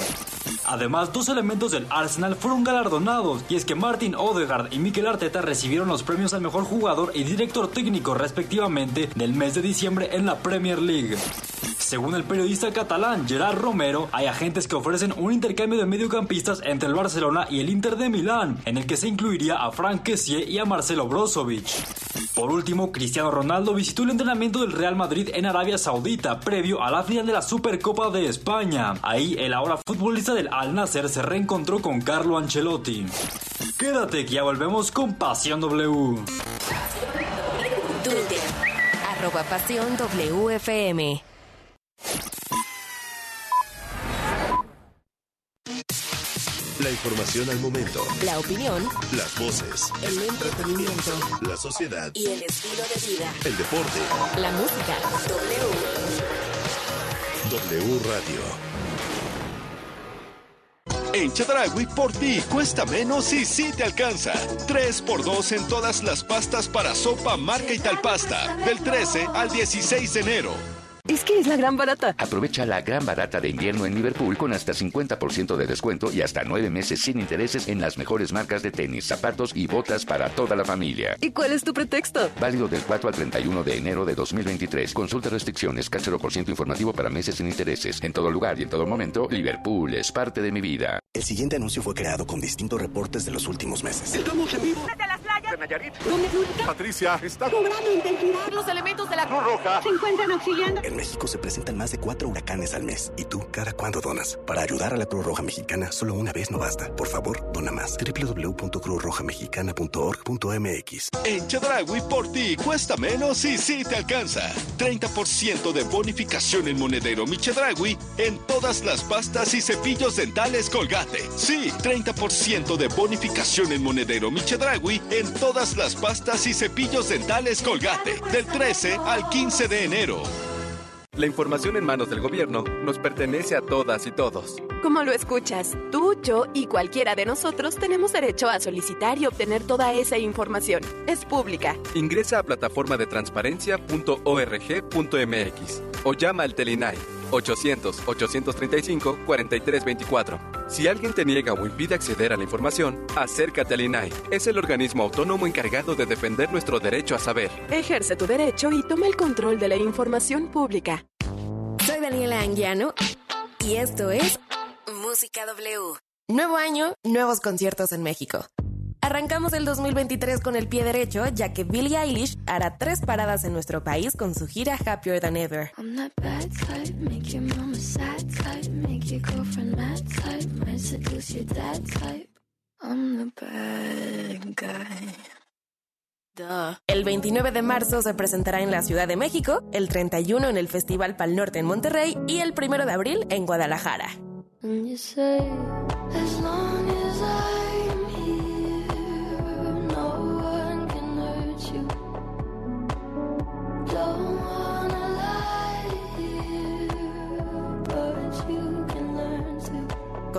Speaker 12: Además, dos elementos del Arsenal fueron galardonados, y es que Martin Odegaard y Mikel Arteta recibieron los premios al mejor jugador y director técnico respectivamente del mes de diciembre en la Premier League. Según el periodista catalán Gerard Romero, hay agentes que ofrecen un intercambio de mediocampistas entre el Barcelona y el Inter de Milán, en el que se incluiría a Frank Kessie y a Marcelo Brozovic. Por último, Cristiano Ronaldo visitó el entrenamiento del Real Madrid en Arabia Saudita, previo a la final de la Supercopa de España. Ahí, el ahora futbolista del Al Nasser se reencontró con Carlo Ancelotti. Quédate que ya volvemos con Pasión W.
Speaker 4: Twitter, arroba pasión WFM.
Speaker 2: La información al momento.
Speaker 4: La opinión,
Speaker 2: Las voces.
Speaker 4: el entretenimiento
Speaker 2: La sociedad.
Speaker 4: y el estilo de vida.
Speaker 2: El deporte.
Speaker 4: La música. W.
Speaker 2: W Radio. En Chedragui, por ti cuesta menos y sí te alcanza. 3x2 en todas las pastas para sopa, marca y tal pasta. Del 13 al 16 de enero.
Speaker 13: Es que es la gran barata.
Speaker 14: Aprovecha la gran barata de invierno en Liverpool con hasta 50% de descuento y hasta 9 meses sin intereses en las mejores marcas de tenis, zapatos y botas para toda la familia.
Speaker 13: ¿Y cuál es tu pretexto?
Speaker 14: Válido del 4 al 31 de enero de 2023. Consulta restricciones, CAT 0% informativo para meses sin intereses. En todo lugar y en todo momento, Liverpool es parte de mi vida.
Speaker 15: El siguiente anuncio fue creado con distintos reportes de los últimos meses.
Speaker 16: Estamos en vivo.
Speaker 17: Desde las
Speaker 16: de Nayarit. Patricia está
Speaker 17: cobrando intensidad.
Speaker 16: Los elementos de la Cruz Roja
Speaker 17: se encuentran auxiliando.
Speaker 15: En México se presentan más de cuatro huracanes al mes. ¿Y tú, cada cuándo donas? Para ayudar a la Cruz Roja Mexicana, solo una vez no basta. Por favor, dona más. www.cruzrojamexicana.org.mx
Speaker 2: En Chedragui, por ti cuesta menos y sí te alcanza. 30% de bonificación en monedero Mi Chedragui en todas las pastas y cepillos dentales Colgate. Sí, 30% de bonificación en monedero Mi Chedragui en todas las pastas y cepillos dentales Colgate. Del 13 al 15 de enero.
Speaker 18: La información en manos del gobierno nos pertenece a todas y todos.
Speaker 19: Como lo escuchas, tú, yo y cualquiera de nosotros tenemos derecho a solicitar y obtener toda esa información. Es pública.
Speaker 18: Ingresa a plataforma de transparencia.org.mx o llama al Telinai 800-835-4324. Si alguien te niega o impide acceder a la información, acércate al INAI. Es el organismo autónomo encargado de defender nuestro derecho a saber.
Speaker 19: Ejerce tu derecho y toma el control de la información pública.
Speaker 4: Soy Daniela Anguiano y esto es Música W. Nuevo año, nuevos conciertos en México. Arrancamos el 2023 con el pie derecho, ya que Billie Eilish hará tres paradas en nuestro país con su gira Happier Than Ever. El 29 de marzo se presentará en la Ciudad de México, el 31 en el Festival Pal Norte en Monterrey y el 1 de abril en Guadalajara.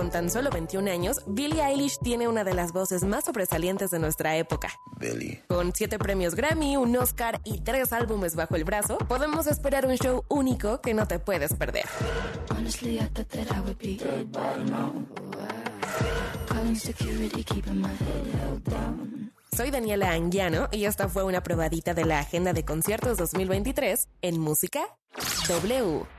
Speaker 4: Con tan solo 21 años, Billie Eilish tiene una de las voces más sobresalientes de nuestra época.
Speaker 15: Billy.
Speaker 4: Con siete premios Grammy, un Oscar y tres álbumes bajo el brazo, podemos esperar un show único que no te puedes perder.
Speaker 9: Honestly, I thought that I would be dead by now. Calling security, keeping my head held down.
Speaker 4: Soy Daniela Anguiano y esta fue una probadita de la agenda de conciertos 2023 en Música W.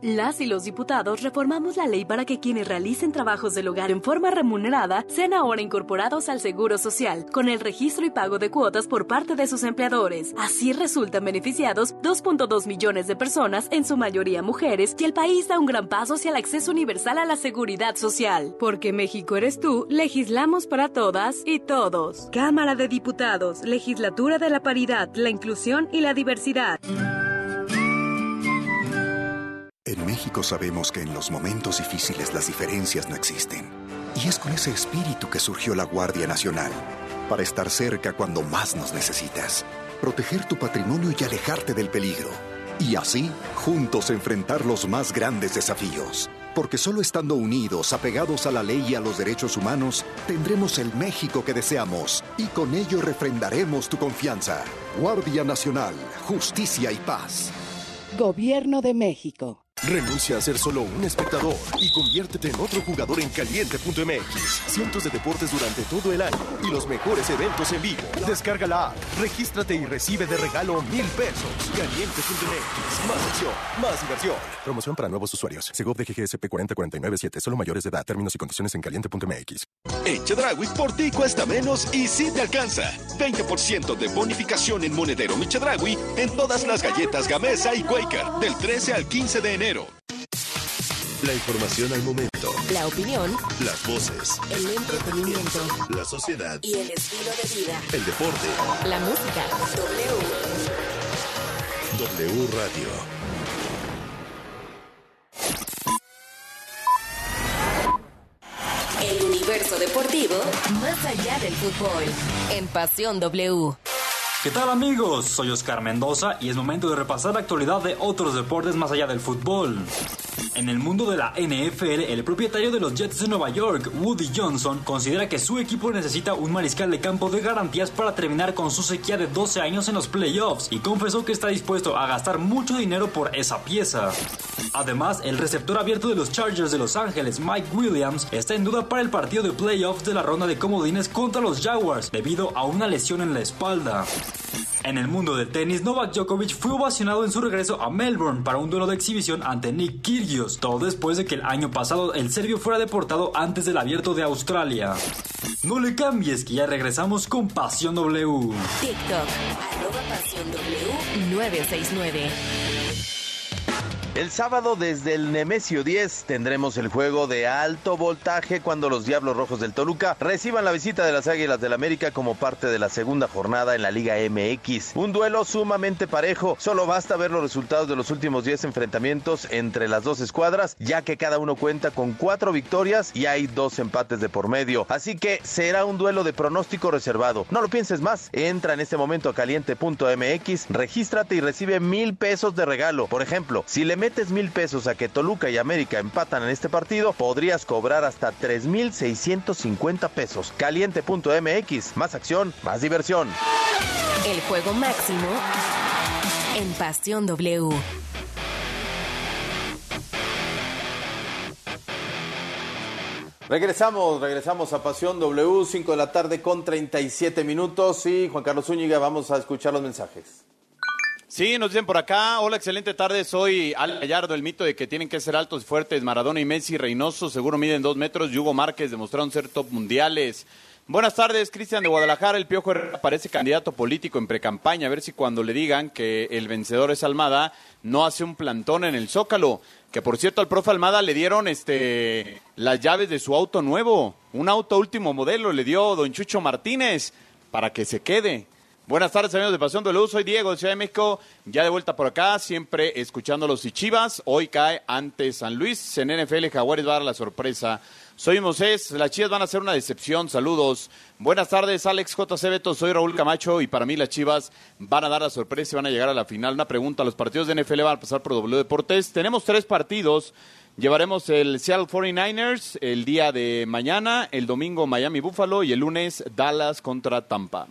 Speaker 20: Las y los diputados reformamos la ley para que quienes realicen trabajos del hogar en forma remunerada sean ahora incorporados al Seguro Social, con el registro y pago de cuotas por parte de sus empleadores. Así resultan beneficiados 2.2 millones de personas, en su mayoría mujeres, y el país da un gran paso hacia el acceso universal a la seguridad social. Porque México eres tú, legislamos para todas y todos. Cámara de Diputados, Legislatura de la Paridad, la Inclusión y la Diversidad.
Speaker 21: En México sabemos que en los momentos difíciles las diferencias no existen. Y es con ese espíritu que surgió la Guardia Nacional, para estar cerca cuando más nos necesitas, proteger tu patrimonio y alejarte del peligro. Y así, juntos enfrentar los más grandes desafíos. Porque solo estando unidos, apegados a la ley y a los derechos humanos, tendremos el México que deseamos y con ello refrendaremos tu confianza. Guardia Nacional, Justicia y Paz.
Speaker 22: Gobierno de México.
Speaker 23: Renuncia a ser solo un espectador y conviértete en otro jugador en caliente.mx. Cientos de deportes durante todo el año y los mejores eventos en vivo. Descarga la app, regístrate y recibe de regalo mil pesos. Caliente.mx. Más acción, más diversión. Promoción para nuevos usuarios. Segov de GGSP 40497. Solo mayores de edad. Términos y condiciones en caliente.mx.
Speaker 2: En Chedraui por ti cuesta menos y sí te alcanza. 20% de bonificación en monedero Michedragui en todas las galletas Gamesa y Quaker del 13 al 15 de enero.
Speaker 23: La información al momento.
Speaker 4: La opinión,
Speaker 23: Las voces.
Speaker 4: el entretenimiento
Speaker 23: La sociedad.
Speaker 4: y el estilo de vida.
Speaker 23: El deporte.
Speaker 4: La música. W.
Speaker 23: W Radio.
Speaker 4: El universo deportivo más allá del fútbol. En Pasión W.
Speaker 12: ¿Qué tal amigos? Soy Oscar Mendoza y es momento de repasar la actualidad de otros deportes más allá del fútbol. En el mundo de la NFL, el propietario de los Jets de Nueva York, Woody Johnson, considera que su equipo necesita un mariscal de campo de garantías para terminar con su sequía de 12 años en los playoffs y confesó que está dispuesto a gastar mucho dinero por esa pieza. Además, el receptor abierto de los Chargers de Los Ángeles, Mike Williams, está en duda para el partido de playoffs de la ronda de comodines contra los Jaguars debido a una lesión en la espalda. En el mundo del tenis, Novak Djokovic fue ovacionado en su regreso a Melbourne para un duelo de exhibición ante Nick Kyrgios, todo después de que el año pasado el serbio fuera deportado antes del abierto de Australia. No le cambies que ya regresamos con Pasión W.
Speaker 4: TikTok. Arroba Pasión W 969.
Speaker 5: El sábado desde el Nemesio 10 tendremos el juego de alto voltaje cuando los Diablos Rojos del Toluca reciban la visita de las Águilas del América como parte de la segunda jornada en la Liga MX. Un duelo sumamente parejo, solo basta ver los resultados de los últimos 10 enfrentamientos entre las dos escuadras, ya que cada uno cuenta con cuatro victorias y hay dos empates de por medio. Así que será un duelo de pronóstico reservado. No lo pienses más, entra en este momento a caliente.mx, regístrate y recibe mil pesos de regalo. Por ejemplo, si le metes mil pesos a que Toluca y América empatan en este partido, podrías cobrar hasta 3,650 pesos. Caliente.mx, más acción, más diversión.
Speaker 4: El juego máximo en Pasión W.
Speaker 5: Regresamos, regresamos a Pasión W, 5 de la tarde con 37 minutos. Y Juan Carlos Zúñiga, vamos a escuchar los mensajes.
Speaker 6: Sí, nos dicen por acá, hola, excelente tarde, soy Al Gallardo, el mito de que tienen que ser altos fuertes, Maradona y Messi, Reynoso, seguro miden dos metros, Hugo Márquez demostraron ser top mundiales. Buenas tardes, Cristian de Guadalajara, el Piojo Herrera parece candidato político en precampaña, a ver si cuando le digan que el vencedor es Almada, no hace un plantón en el Zócalo, que por cierto al profe Almada le dieron este las llaves de su auto nuevo, un auto último modelo, le dio don Chucho Martínez para que se quede. Buenas tardes, amigos de Pasión W. Soy Diego de Ciudad de México, ya de vuelta por acá, siempre escuchando los y Chivas. Hoy cae ante San Luis. En NFL, Jaguares va a dar la sorpresa. Soy Mosés, las Chivas van a ser una decepción. Saludos. Buenas tardes, Alex JC Beto. Soy Raúl Camacho y para mí las Chivas van a dar la sorpresa y van a llegar a la final. Una pregunta: ¿los partidos de NFL van a pasar por W Deportes? Tenemos tres partidos. Llevaremos el Seattle 49ers el día de mañana, el domingo Miami Buffalo y el lunes Dallas contra Tampa.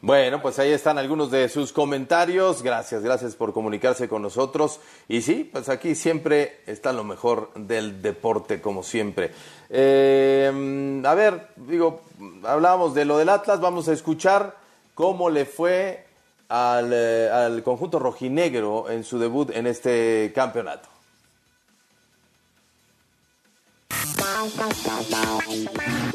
Speaker 5: Bueno, pues ahí están algunos de sus comentarios. Gracias, gracias por comunicarse con nosotros. Y sí, pues aquí siempre está lo mejor del deporte, como siempre. Eh, a ver, digo, hablábamos de lo del Atlas, vamos a escuchar cómo le fue al, eh, al conjunto rojinegro en su debut en este campeonato.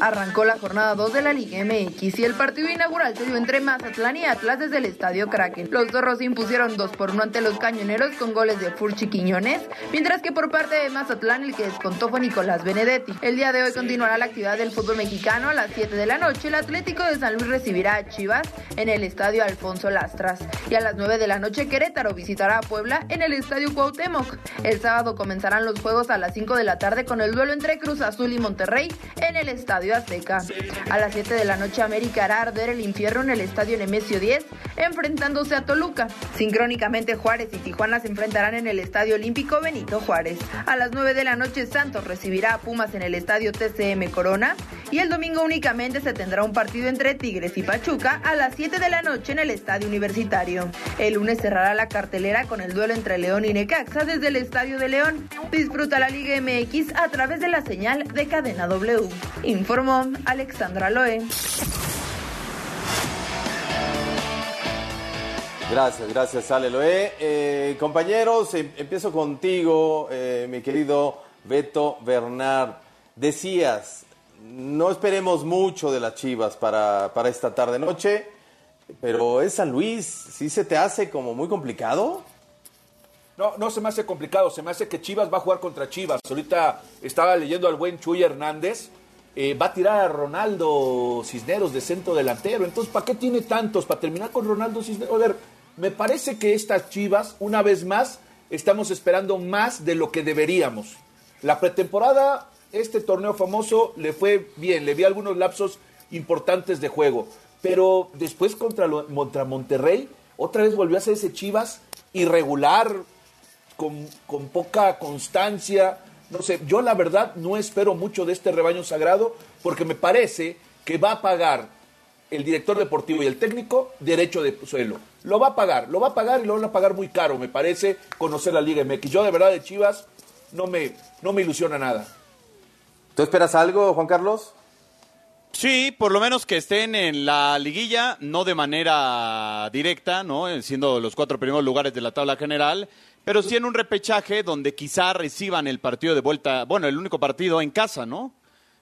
Speaker 24: Arrancó la jornada 2 de la Liga MX y el partido inaugural se dio entre Mazatlán y Atlas desde el Estadio Kraken. Los zorros impusieron 2 por 1 ante los cañoneros con goles de Furchi Quiñones, mientras que por parte de Mazatlán el que descontó fue Nicolás Benedetti. El día de hoy continuará la actividad del fútbol mexicano a las 7 de la noche. El Atlético de San Luis recibirá a Chivas en el Estadio Alfonso Lastras y a las 9 de la noche Querétaro visitará a Puebla en el Estadio Cuauhtémoc. El sábado comenzarán los juegos a las 5 de la tarde con el duelo entre Cruz Azul y Monterrey en el Estadio Azteca. A las 7 de la noche América hará arder el infierno en el Estadio Nemesio 10, enfrentándose a Toluca. Sincrónicamente Juárez y Tijuana se enfrentarán en el Estadio Olímpico Benito Juárez. A las 9 de la noche Santos recibirá a Pumas en el Estadio TCM Corona y el domingo únicamente se tendrá un partido entre Tigres y Pachuca a las 7 de la noche en el Estadio Universitario. El lunes cerrará la cartelera con el duelo entre León y Necaxa desde el Estadio de León. Disfruta la Liga MX a través de la señal de Cadena W. Informó Alexandra Loe.
Speaker 5: Gracias, gracias, Ale Loé. Eh, compañeros, em- empiezo contigo, eh, mi querido Beto Bernard. Decías, no esperemos mucho de las Chivas para, para esta tarde-noche, pero es San Luis, ¿sí se te hace como muy complicado?
Speaker 7: No, no se me hace complicado, se me hace que Chivas va a jugar contra Chivas. Ahorita estaba leyendo al buen Chuy Hernández, eh, va a tirar a Ronaldo Cisneros de centro delantero. Entonces, ¿para qué tiene tantos? Para terminar con Ronaldo Cisneros. A ver, me parece que estas Chivas, una vez más, estamos esperando más de lo que deberíamos. La pretemporada, este torneo famoso, le fue bien, le vi algunos lapsos importantes de juego. Pero después contra, contra Monterrey, otra vez volvió a ser ese Chivas irregular, con, con poca constancia. No sé, yo la verdad no espero mucho de este rebaño sagrado porque me parece que va a pagar el director deportivo y el técnico derecho de suelo. Lo va a pagar, lo va a pagar y lo van a pagar muy caro, me parece, conocer la Liga MX. Yo de verdad de Chivas no me, no me ilusiona nada.
Speaker 5: ¿Tú esperas algo, Juan Carlos?
Speaker 6: Sí, por lo menos que estén en la liguilla, no de manera directa, ¿no? Siendo los cuatro primeros lugares de la tabla general, pero sí en un repechaje donde quizá reciban el partido de vuelta, bueno, el único partido en casa, ¿no?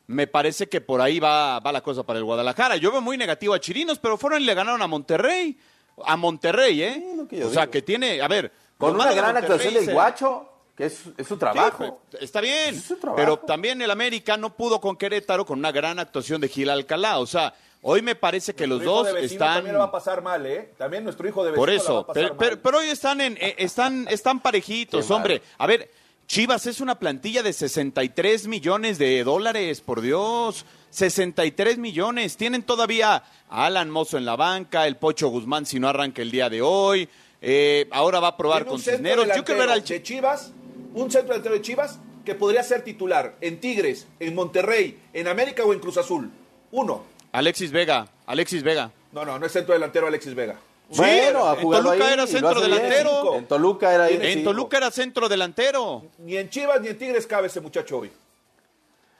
Speaker 6: Me parece que por ahí va, va la cosa para el Guadalajara. Yo veo muy negativo a Chirinos, pero fueron y le ganaron a Monterrey. A Monterrey, ¿eh?
Speaker 5: yo
Speaker 6: o sea, que tiene, a ver.
Speaker 5: Con
Speaker 6: lo
Speaker 5: una gran actuación del Guacho, que es, es su trabajo.
Speaker 6: Sí, está bien,
Speaker 5: trabajo.
Speaker 6: pero también el América no pudo con Querétaro con una gran actuación de Gil Alcalá. O sea, hoy me parece que los
Speaker 7: Nuestro
Speaker 6: dos están...
Speaker 7: También lo va a pasar mal, ¿eh? También nuestro hijo de vecino
Speaker 6: Por
Speaker 7: la va a
Speaker 6: eso,
Speaker 7: pasar
Speaker 6: pero,
Speaker 7: mal.
Speaker 6: pero- pero hoy están, en, eh, están, están parejitos,
Speaker 5: Qué
Speaker 6: hombre. A ver, Chivas es una plantilla de 63 millones de dólares, por Dios. 63 millones. Tienen todavía a Alan Mozo en la banca, el Pocho Guzmán si no arranca el día de hoy. Eh, ahora va a probar con Cisneros. Yo quiero ver al
Speaker 7: de Chivas, un centro delantero de Chivas que podría ser titular en Tigres, en Monterrey, en América o en Cruz Azul. Uno.
Speaker 6: Alexis Vega. Alexis Vega.
Speaker 7: No, no, no es centro delantero Alexis Vega.
Speaker 5: Bueno, ha
Speaker 6: en Toluca
Speaker 5: ahí
Speaker 6: era centro
Speaker 5: bien.
Speaker 6: delantero.
Speaker 5: En Toluca era ahí
Speaker 6: En
Speaker 5: cinco.
Speaker 6: Toluca era centro delantero.
Speaker 7: Ni en Chivas ni en Tigres cabe ese muchacho hoy.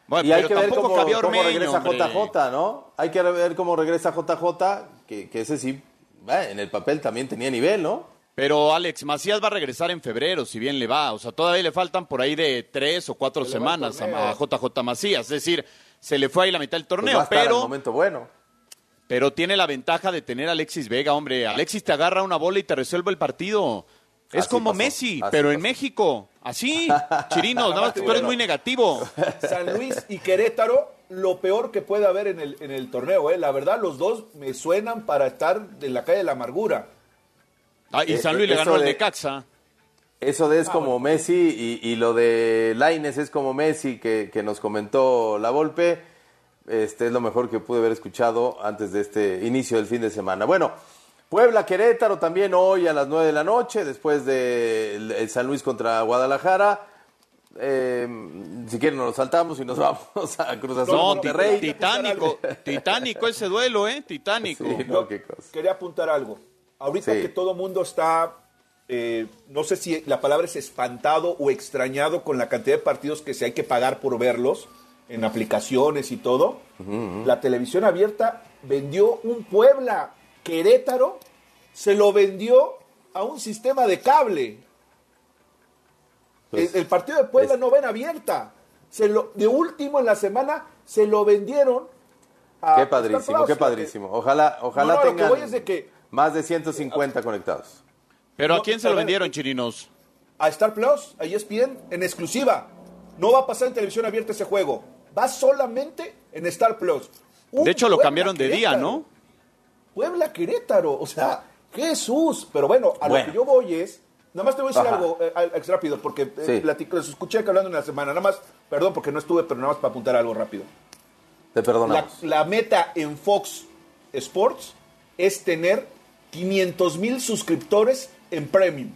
Speaker 6: Bueno,
Speaker 5: Y hay
Speaker 6: pero
Speaker 5: que ver
Speaker 6: tampoco
Speaker 5: cómo, regresa
Speaker 6: hombre.
Speaker 5: JJ, ¿no? Hay que ver cómo regresa JJ, que, que ese sí, eh, en el papel también tenía nivel, ¿no?
Speaker 6: Pero Alex Macías va a regresar en febrero, si bien le va. O sea, todavía le faltan por ahí de tres o cuatro
Speaker 7: Se
Speaker 6: semanas a JJ Macías. Es decir, se le fue ahí la mitad del
Speaker 5: Pues
Speaker 6: torneo,
Speaker 5: va a estar en
Speaker 6: pero,
Speaker 5: momento bueno.
Speaker 6: pero tiene la ventaja de tener a Alexis Vega, hombre. Alexis te agarra una bola y te resuelve el partido. Es
Speaker 5: Así
Speaker 6: como
Speaker 5: pasó,
Speaker 6: Messi,
Speaker 5: así
Speaker 6: pero en. México. Así, Chirino, nada más que tú eres
Speaker 7: Bueno.
Speaker 6: muy negativo. (laughs)
Speaker 7: San Luis y Querétaro, lo peor que puede haber en el, en el torneo, ¿eh? La verdad, los dos me suenan para estar en la calle de la amargura.
Speaker 6: Ah, y
Speaker 5: Eh,
Speaker 6: San Luis
Speaker 5: eh,
Speaker 6: le ganó al
Speaker 5: de-
Speaker 6: Necaxa.
Speaker 5: Eso de es
Speaker 7: Ah,
Speaker 5: como Messi y, y lo de Laines es como Messi que, que nos comentó la Volpe. Este es lo mejor que pude haber escuchado antes de este inicio del fin de semana. Bueno, Puebla Querétaro también hoy a las 9 de la noche, después de el- el San Luis contra Guadalajara. Eh, si quieren nos lo saltamos y nos (laughs) vamos a Cruz Azul
Speaker 6: No,
Speaker 5: Monterrey.
Speaker 6: ti- titánico, (laughs) titánico ese duelo, ¿eh? Titánico.
Speaker 5: Sí, no, qué cosa.
Speaker 7: Quería apuntar algo. Ahorita
Speaker 5: Sí.
Speaker 7: que todo mundo está, eh, no sé si la palabra es espantado o extrañado con la cantidad de partidos que se hay que pagar por verlos en aplicaciones y todo, la televisión abierta vendió un Puebla Querétaro, se lo vendió a un sistema de cable.
Speaker 5: Pues,
Speaker 7: el, el partido de Puebla
Speaker 5: es-
Speaker 7: no ven abierta. Se lo, de último en la semana se lo vendieron a
Speaker 5: Qué padrísimo, qué padrísimo. Ojalá, ojalá
Speaker 7: No, no, lo que
Speaker 5: tengan
Speaker 7: voy es de que-
Speaker 5: más de 150 conectados.
Speaker 6: Pero ¿a quién se
Speaker 7: a
Speaker 6: lo
Speaker 7: ver,
Speaker 6: vendieron, Chirinos?
Speaker 7: a Star Plus, a ESPN, en exclusiva. No va a pasar en televisión abierta ese juego. Va solamente en Star Plus. Un
Speaker 6: De hecho, lo
Speaker 7: Puebla
Speaker 6: cambiaron de día. ¿no?
Speaker 7: Puebla Querétaro. O sea, Jesús. Pero bueno, a
Speaker 5: Bueno.
Speaker 7: lo que yo voy es Nada más te voy a decir
Speaker 5: Ajá.
Speaker 7: algo, eh, rápido, porque eh,
Speaker 5: Sí.
Speaker 7: platico- los escuché que hablando en la semana. Nada más, perdón porque no estuve, pero nada más para apuntar algo rápido.
Speaker 5: Te
Speaker 7: La,
Speaker 5: perdonamos.
Speaker 7: la meta en Fox Sports es tener 500 mil suscriptores en Premium.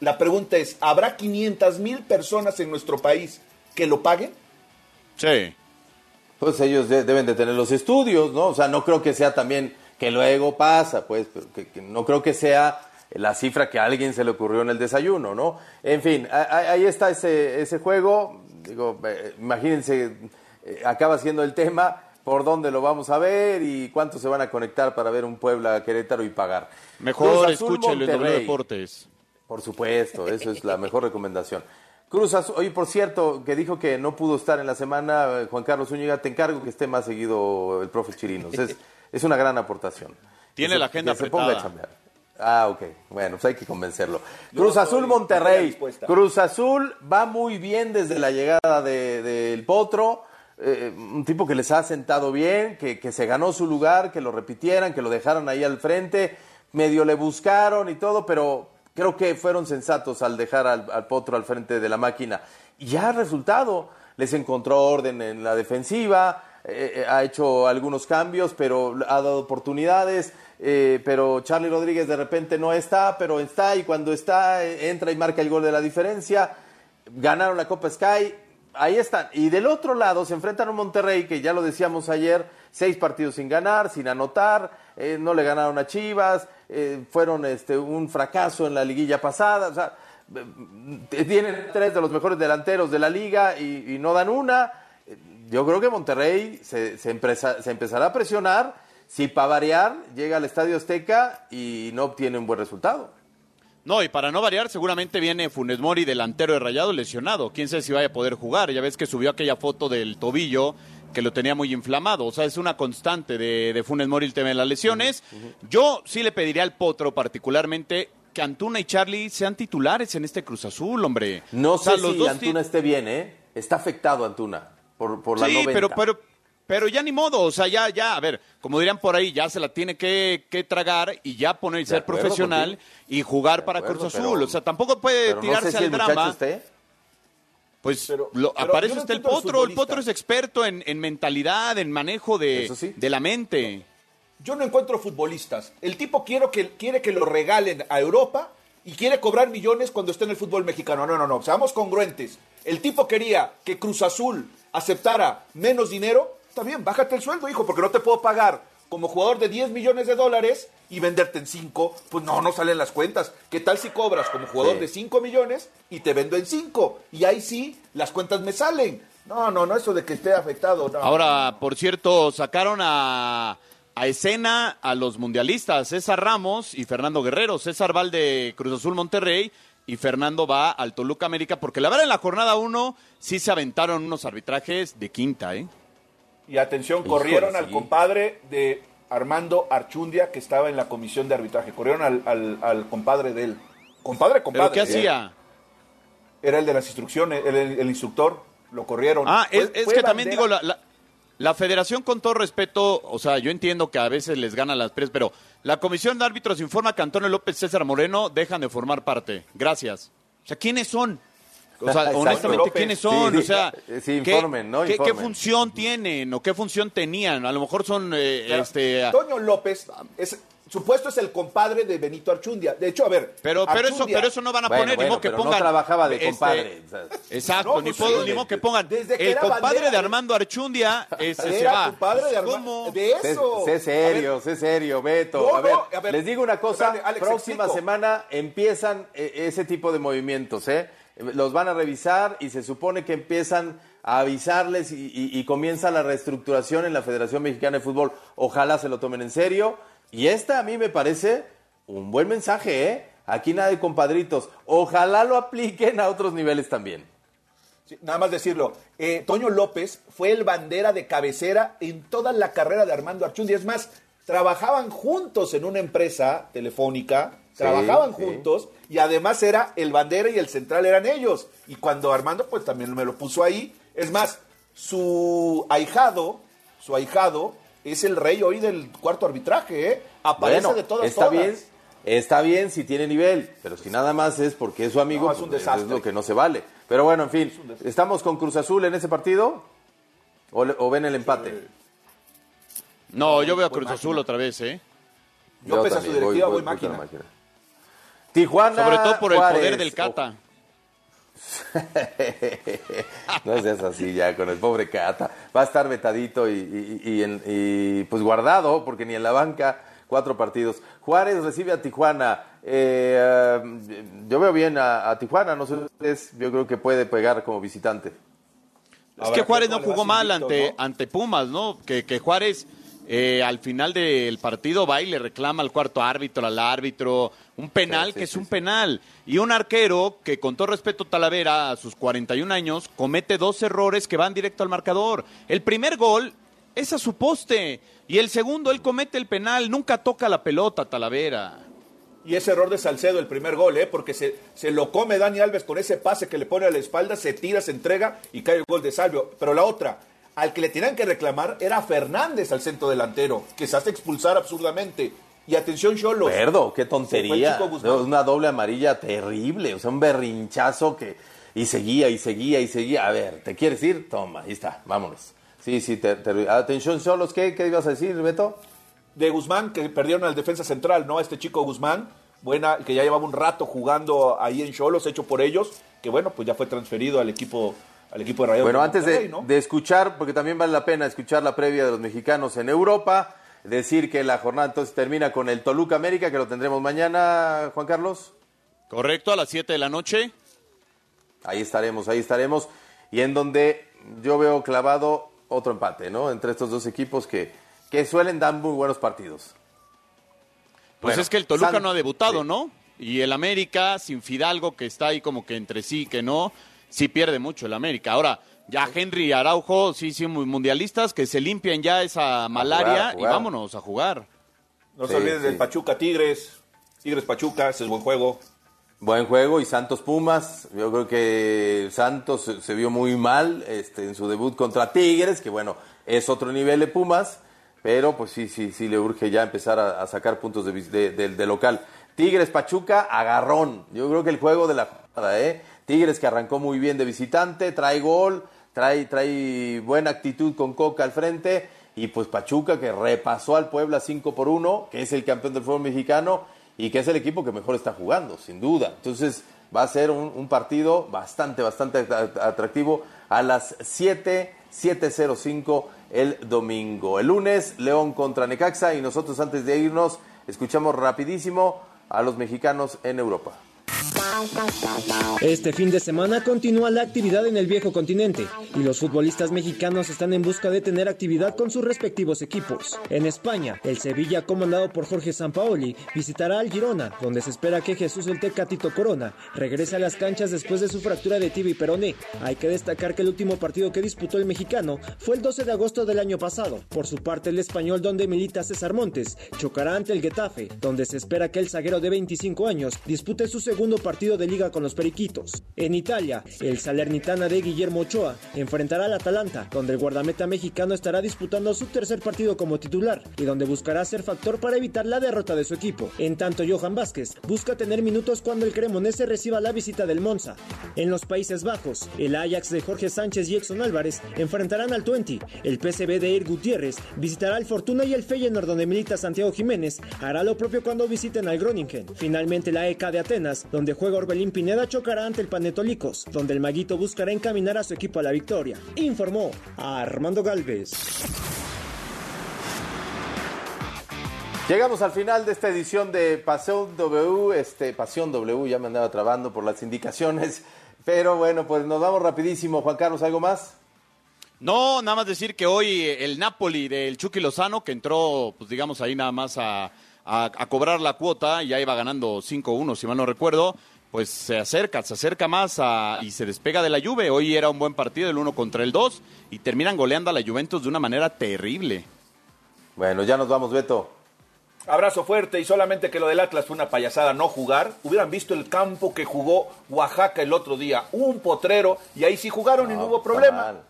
Speaker 7: La pregunta es, ¿habrá 500 mil personas en nuestro país que lo paguen?
Speaker 6: Sí.
Speaker 5: Pues ellos de- deben de tener los estudios, ¿no? O sea, no creo que sea también que luego pasa, pues, pero que, que no creo que sea la cifra que a alguien se le ocurrió en el desayuno, ¿no? En fin, ahí está ese, ese juego. Digo, eh, imagínense, eh, acaba siendo el tema, por dónde lo vamos a ver y cuántos se van a conectar para ver un Puebla Querétaro y pagar.
Speaker 6: Mejor escúchelo en W. Deportes.
Speaker 5: Por supuesto, eso es la mejor recomendación. Cruz Azul, oye, por cierto, que dijo que no pudo estar en la semana, eh, Juan Carlos Zúñiga, te encargo que esté más seguido el profe Chirinos. Es, (laughs) es una gran aportación.
Speaker 6: Tiene
Speaker 5: Que se-
Speaker 6: la agenda
Speaker 5: que se ponga a
Speaker 6: apretada.
Speaker 5: chambear. Ah, ok. Bueno, pues hay que convencerlo. Cruz Azul, Monterrey. Cruz Azul va muy bien desde la llegada de- del Potro. Eh, un tipo que les ha sentado bien, que, que se ganó su lugar, que lo repitieran, que lo dejaran ahí al frente. Medio le buscaron y todo, pero creo que fueron sensatos al dejar al, Potro al frente de la máquina. Y ya ha resultado. Les encontró orden en la defensiva, eh, eh, ha hecho algunos cambios, pero ha dado oportunidades. pero Charlie Rodríguez de repente no está, pero está y cuando está entra y marca el gol de la diferencia. Ganaron la Copa Sky, ahí están. Y del otro lado se enfrentan a Monterrey que ya lo decíamos ayer, seis partidos sin ganar, sin anotar, eh, no le ganaron a Chivas, eh, fueron este, un fracaso en la liguilla pasada. O sea, eh, tienen tres de los mejores delanteros de la liga y, no dan una. Yo creo que Monterrey se, se, empresa- se empezará a presionar si para variar llega al Estadio Azteca y no obtiene un buen resultado.
Speaker 6: No, y para no variar, seguramente viene Funes Mori, delantero de Rayado, lesionado. Quién sabe si vaya a poder jugar. Ya ves que subió aquella foto del tobillo que lo tenía muy inflamado. O sea, es una constante de, de Funes Mori el tema de las lesiones. Yo sí le pediría al Potro, particularmente, que Antuna y Charlie sean titulares en este Cruz Azul, hombre.
Speaker 5: No
Speaker 6: O sea,
Speaker 5: sé
Speaker 6: los
Speaker 5: si
Speaker 6: dos
Speaker 5: Antuna esté bien, ¿eh? Está afectado Antuna por, por la
Speaker 6: sí, pero, pero ya ni modo, o sea, ya, ya, a ver, como dirían por ahí, ya se la tiene que, que tragar y ya poner y ser
Speaker 5: acuerdo
Speaker 6: profesional
Speaker 5: contigo.
Speaker 6: y jugar para Cruz
Speaker 5: pero-
Speaker 6: Azul. o sea, tampoco puede
Speaker 5: pero no
Speaker 6: tirarse
Speaker 5: sé si
Speaker 6: al
Speaker 5: el
Speaker 6: drama.
Speaker 5: esté.
Speaker 6: Pues lo-
Speaker 7: pero
Speaker 6: para
Speaker 7: yo
Speaker 6: eso
Speaker 7: no
Speaker 6: está el potro. El potro es experto en, en mentalidad, en manejo de, de la mente.
Speaker 7: Yo no encuentro futbolistas. El tipo quiero que, quiere que lo regalen a Europa y quiere cobrar millones cuando esté en el fútbol mexicano. No, no, no. Seamos congruentes. El tipo quería que Cruz Azul aceptara menos dinero. Está bien, bájate el sueldo, hijo, porque no te puedo pagar como jugador de 10 millones de dólares y venderte en 5. Pues no, no salen las cuentas. ¿Qué tal si cobras como jugador
Speaker 5: Sí.
Speaker 7: de 5 millones y te vendo en 5? Y ahí sí, las cuentas me salen. No, no, no, eso de que esté afectado. no.
Speaker 6: Ahora, por cierto, sacaron a, a escena a los mundialistas, César Ramos y Fernando Guerrero. César va al de Cruz Azul Monterrey y Fernando va al Toluca América, porque la verdad en la jornada 1 sí se aventaron unos arbitrajes de quinta, ¿eh?
Speaker 7: Y atención,
Speaker 6: Híjole,
Speaker 7: corrieron al compadre de Armando Archundia, que estaba en la comisión de arbitraje. Corrieron al, al- al compadre de él. Compadre, compadre.
Speaker 6: ¿Pero qué
Speaker 7: ¿eh?
Speaker 6: hacía?
Speaker 7: Era el de las instrucciones, el, el- el instructor. Lo corrieron.
Speaker 6: Ah, es,
Speaker 7: Fue-
Speaker 6: es
Speaker 7: fue
Speaker 6: que también digo, la, la, la federación con todo respeto, o sea, yo entiendo que a veces les ganan las presas, pero la comisión de árbitros informa que Antonio López César Moreno dejan de formar parte. Gracias. O sea, ¿quiénes son? O sea, honestamente. ¿quiénes son?
Speaker 5: Sí,
Speaker 6: o sea,
Speaker 5: sí,
Speaker 6: ¿qué-
Speaker 5: informen, ¿no?
Speaker 6: ¿qué, qué
Speaker 5: Informen.
Speaker 6: función tienen o qué función tenían? A lo mejor son, eh,
Speaker 7: Claro,
Speaker 6: este...
Speaker 7: Toño López, es, supuesto es el compadre de Benito Archundia. De hecho, a ver.
Speaker 6: Pero, pero, eso,
Speaker 7: Archundia-
Speaker 6: pero eso no van a
Speaker 5: Bueno,
Speaker 6: poner,
Speaker 5: bueno,
Speaker 6: ni modo que
Speaker 5: pero no
Speaker 6: pongan.
Speaker 5: trabajaba de compadre,
Speaker 6: exacto,
Speaker 7: No,
Speaker 6: ni,
Speaker 7: pues
Speaker 6: puedo- ni modo que pongan.
Speaker 7: desde que
Speaker 6: el
Speaker 7: era
Speaker 6: compadre
Speaker 7: bandera
Speaker 6: de Armando Archundia ese se
Speaker 7: Era
Speaker 6: va.
Speaker 7: compadre de Armando.
Speaker 6: ¿Cómo?
Speaker 7: De
Speaker 5: Sé,
Speaker 7: eso.
Speaker 5: sé serio, sé serio, Beto.
Speaker 7: No,
Speaker 5: a, ver,
Speaker 7: no, a ver,
Speaker 5: les digo una cosa,
Speaker 7: Alex,
Speaker 5: próxima
Speaker 7: explico.
Speaker 5: semana empiezan eh, ese tipo de movimientos, ¿eh? Los van a revisar y se supone que empiezan a avisarles y, comienza la reestructuración en la Federación Mexicana de Fútbol. Ojalá se lo tomen en serio. Y esta a mí me parece un buen mensaje, ¿eh? Aquí nada de compadritos. Ojalá lo apliquen a otros niveles también.
Speaker 7: Nada más decirlo. eh, Toño López fue el bandera de cabecera en toda la carrera de Armando Archundia. Es más, trabajaban juntos en una empresa telefónica, trabajaban
Speaker 5: sí.
Speaker 7: juntos y además era el bandera y el central eran ellos. Y cuando Armando, pues también me lo puso ahí. Es más, su ahijado, su ahijado es el rey hoy del cuarto arbitraje, ¿eh? Aparece
Speaker 5: Bueno,
Speaker 7: de todas
Speaker 5: está
Speaker 7: todas.
Speaker 5: bien. Está bien si tiene nivel, pero si nada más es porque es su amigo,
Speaker 7: No, es un
Speaker 5: pues,
Speaker 7: desastre.
Speaker 5: es lo que no se vale. Pero bueno, en fin, ¿estamos con Cruz Azul en ese partido? ¿O, le- o ven el empate?
Speaker 6: No, yo veo a Cruz Azul otra vez, ¿eh?
Speaker 7: Yo, pese a su directiva, voy,
Speaker 5: la
Speaker 7: máquina.
Speaker 5: Tijuana.
Speaker 6: Sobre todo por el
Speaker 5: Juárez.
Speaker 6: poder del Cata. (laughs)
Speaker 5: no seas así ya con el pobre Cata. Va a estar vetadito y, y- y en- y, pues guardado, porque ni en la banca, cuatro partidos. Juárez recibe a Tijuana. Eh, yo veo bien a, a Tijuana, no sé ustedes, yo creo que puede pegar como visitante.
Speaker 6: Es que Juárez no jugó mal ante, ante Pumas, ¿no? Que, que Juárez eh, al final del partido va y le reclama al cuarto árbitro, al árbitro, un penal
Speaker 5: Sí, sí,
Speaker 6: que es
Speaker 5: sí,
Speaker 6: un
Speaker 5: sí.
Speaker 6: penal. Y un arquero que con todo respeto Talavera a sus 41 años comete dos errores que van directo al marcador. El primer gol es a su poste y el segundo él comete el penal, nunca toca la pelota Talavera.
Speaker 7: Y ese error de Salcedo, el primer gol, ¿eh? porque se, se lo come Dani Alves con ese pase que le pone a la espalda, se tira, se entrega y cae el gol de Salvio. Pero la otra, al que le tenían que reclamar era Fernández al centro delantero, que se hace expulsar absurdamente. Y atención, Cholos.
Speaker 5: Perdo, qué tontería. Una doble amarilla terrible, o sea, un berrinchazo que... Y seguía, y seguía, y seguía. A ver, ¿te quieres ir? Toma, ahí está, vámonos. Sí, sí, te, te- atención, Solos, ¿qué, ¿qué ibas a decir, Beto?
Speaker 7: de Guzmán, que perdieron al defensa central, ¿no? A este chico Guzmán, buena, que ya llevaba un rato jugando ahí en Cholos, hecho por ellos, que bueno, pues ya fue transferido al equipo, al equipo de Rayados
Speaker 5: Bueno,
Speaker 7: de
Speaker 5: antes de,
Speaker 7: Monterrey, ¿no?
Speaker 5: de escuchar, porque también vale la pena escuchar la previa de los mexicanos en Europa, decir que la jornada entonces termina con el Toluca América, que lo tendremos mañana, Juan Carlos.
Speaker 6: Correcto, a las 7 de la noche.
Speaker 5: Ahí estaremos, ahí estaremos. Y en donde yo veo clavado otro empate, ¿no? Entre estos dos equipos que, que suelen dar muy buenos partidos.
Speaker 6: Pues
Speaker 5: Bueno,
Speaker 6: es que el Toluca
Speaker 5: San-
Speaker 6: no ha debutado,
Speaker 5: sí.
Speaker 6: ¿no? Y el América, sin Fidalgo, que está ahí como que entre sí, que no, sí pierde mucho el América. Ahora, ya Henry y Araujo, sí, sí, muy mundialistas, que se limpian ya esa malaria
Speaker 5: a
Speaker 6: y
Speaker 5: jugar.
Speaker 6: vámonos a jugar.
Speaker 7: No
Speaker 5: Sí,
Speaker 7: se olviden
Speaker 5: sí.
Speaker 7: del Pachuca Tigres, Tigres Pachuca, ese es buen juego.
Speaker 5: Buen juego y Santos Pumas. Yo creo que Santos se- vio muy mal este, en su debut contra Tigres, que bueno, es otro nivel de Pumas, pero pues sí, sí, sí le urge ya empezar a, a sacar puntos de, vis- de- de- de local. Tigres Pachuca, agarrón. Yo creo que el juego de la jornada, ¿eh? Tigres que arrancó muy bien de visitante, trae gol, trae, trae buena actitud con Coca al frente. Y pues Pachuca que repasó al Puebla 5 por 1, que es el campeón del fútbol mexicano y que es el equipo que mejor está jugando, sin duda. Entonces va a ser un, un partido bastante, bastante at- atractivo a las 7, 7.05 el domingo. El lunes, León contra Necaxa y nosotros antes de irnos escuchamos rapidísimo a los mexicanos en Europa.
Speaker 10: Este fin de semana continúa la actividad en el viejo continente y los futbolistas mexicanos están en busca de tener actividad con sus respectivos equipos. En España, el Sevilla, comandado por Jorge Sampaoli, visitará al Girona, donde se espera que Jesús el Tecatito Corona regrese a las canchas después de su fractura de tibia y peroné. Hay que destacar que el último partido que disputó el mexicano fue el 12 de agosto del año pasado. Por su parte, el español, donde milita César Montes, chocará ante el Getafe, donde se espera que el zaguero de 25 años dispute su segundo partido de liga con los Periquitos. En Italia, el Salernitana de Guillermo Ochoa enfrentará al Atalanta, donde el guardameta mexicano estará disputando su tercer partido como titular y donde buscará ser factor para evitar la derrota de su equipo. En tanto, Johan Vázquez busca tener minutos cuando el cremonese reciba la visita del Monza. En los Países Bajos, el Ajax de Jorge Sánchez y Exxon Álvarez enfrentarán al Twente. El PSV de Ir Gutiérrez visitará al Fortuna y el Feyenoord donde milita Santiago Jiménez hará lo propio cuando visiten al Groningen. Finalmente la EK de Atenas, donde juega Orbelín Pineda, chocará ante el Panetolicos, donde el Maguito buscará encaminar a su equipo a la victoria. Informó Armando Galvez.
Speaker 5: Llegamos al final de esta edición de Pasión W, este Pasión W, ya me andaba trabando por las indicaciones, pero bueno, pues nos vamos rapidísimo. Juan Carlos, ¿algo más?
Speaker 6: No, nada más decir que hoy el Napoli del Chucky Lozano, que entró, pues digamos ahí nada más a, a- a cobrar la cuota, y ya iba ganando 5-1, si mal no recuerdo, pues se acerca, se acerca más a- y se despega de la Juve. Hoy era un buen partido, el 1 contra el 2, y terminan goleando a la Juventus de una manera terrible.
Speaker 5: Bueno, ya nos vamos, Beto.
Speaker 7: Abrazo fuerte y solamente que lo del Atlas fue una payasada no jugar. Hubieran visto el campo que jugó Oaxaca el otro día. Un potrero y ahí sí jugaron y no hubo problema.
Speaker 5: mal.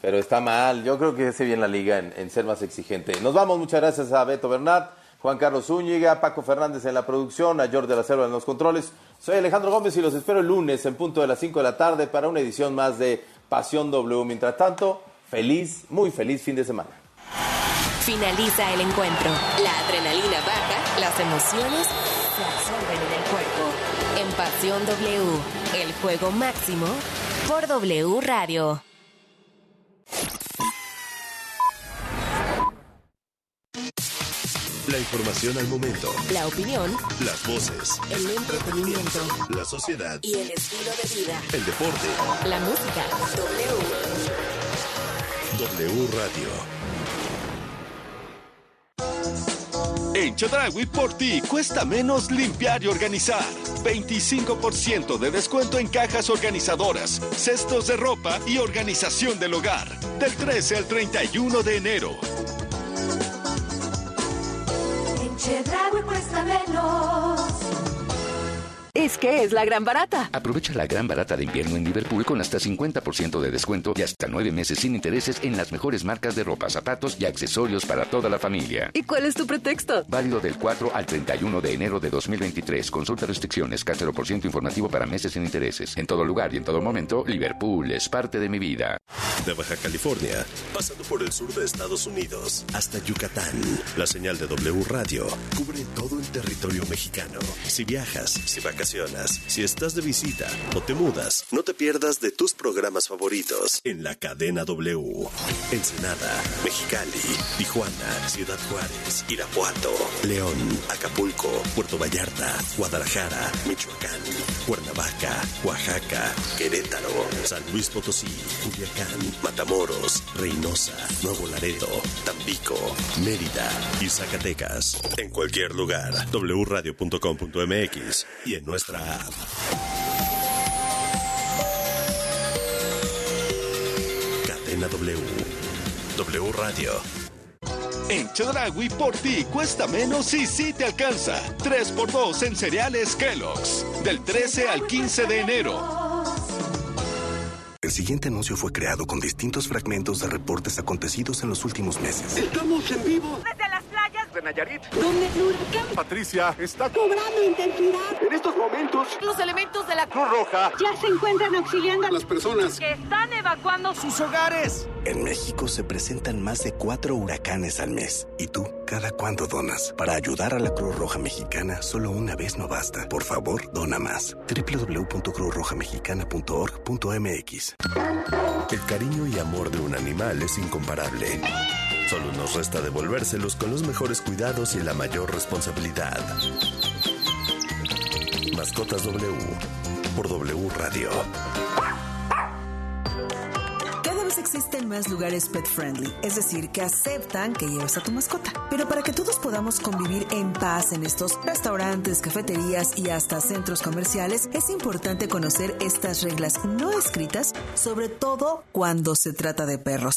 Speaker 5: Pero está mal. Yo creo que hace bien la liga en, en ser más exigente. Nos vamos. Muchas gracias a Beto Bernat. Juan Carlos Zúñiga, Paco Fernández en la producción, a George de la Selva en los controles. Soy Alejandro Gómez y los espero el lunes en punto de las 5 de la tarde para una edición más de Pasión W. Mientras tanto, feliz, muy feliz fin de semana.
Speaker 4: Finaliza el encuentro. La adrenalina baja, las emociones se absorben en el cuerpo. En Pasión W, el juego máximo por W Radio.
Speaker 25: La información al momento.
Speaker 4: La opinión,
Speaker 25: Las voces.
Speaker 4: el entretenimiento
Speaker 25: La sociedad.
Speaker 4: y el estilo de vida.
Speaker 25: El deporte.
Speaker 4: La música. W.
Speaker 25: W Radio.
Speaker 2: En Chedraui por ti cuesta menos limpiar y organizar. 25% de descuento en cajas organizadoras, cestos de ropa y organización del hogar. Del 13 al 31 de enero.
Speaker 26: En Chedraui cuesta menos.
Speaker 13: Es que es la gran barata.
Speaker 14: Aprovecha la gran barata de invierno en Liverpool con hasta 50% de descuento y hasta nueve meses sin intereses en las mejores marcas de ropa, zapatos y accesorios para toda la familia.
Speaker 13: ¿Y cuál es tu pretexto?
Speaker 14: Válido del 4 al 31 de enero de 2023. Consulta restricciones, por ciento informativo para meses sin intereses. En todo lugar y en todo momento, Liverpool es parte de mi vida.
Speaker 25: De Baja California, pasando por el sur de Estados Unidos hasta Yucatán. La señal de W Radio cubre todo el territorio mexicano. Si viajas, si si estás de visita o te mudas, no te pierdas de tus programas favoritos en la cadena W. Ensenada, Mexicali, Tijuana, Ciudad Juárez, Irapuato, León, Acapulco, Puerto Vallarta, Guadalajara, Michoacán, Cuernavaca, Oaxaca, Querétaro, San Luis Potosí, Culiacán, Matamoros, Reynosa, Nuevo Laredo, Tampico, Mérida y Zacatecas. En cualquier lugar, wradio.com.mx y en nuestra app. Cadena W. W Radio.
Speaker 2: En Chedraui por ti cuesta menos y sí te alcanza. 3x2 en cereales Kellogg's. Del 13 al 15 de enero.
Speaker 15: El siguiente anuncio fue creado con distintos fragmentos de reportes acontecidos en los últimos meses.
Speaker 16: Estamos en vivo.
Speaker 17: Desde
Speaker 16: De Nayarit.
Speaker 17: donde el huracán
Speaker 16: Patricia está
Speaker 17: cobrando intensidad.
Speaker 16: en estos momentos.
Speaker 17: Los elementos de la
Speaker 16: Cruz Roja.
Speaker 17: ya se encuentran auxiliando a
Speaker 16: Las personas.
Speaker 17: que están evacuando sus hogares.
Speaker 15: En México se presentan más de cuatro huracanes al mes. ¿Y tú, cada cuándo donas? Para ayudar a la Cruz Roja Mexicana, solo una vez no basta. Por favor, dona más. www.cruzrojamexicana.org.mx
Speaker 25: El cariño y amor de un animal es incomparable. Solo nos resta devolvérselos con los mejores cuidados y la mayor responsabilidad. Mascotas W por W Radio.
Speaker 22: Cada vez existen más lugares pet friendly, es decir, que aceptan que lleves a tu mascota. Pero para que todos podamos convivir en paz en estos restaurantes, cafeterías y hasta centros comerciales, es importante conocer estas reglas no escritas, sobre todo cuando se trata de perros.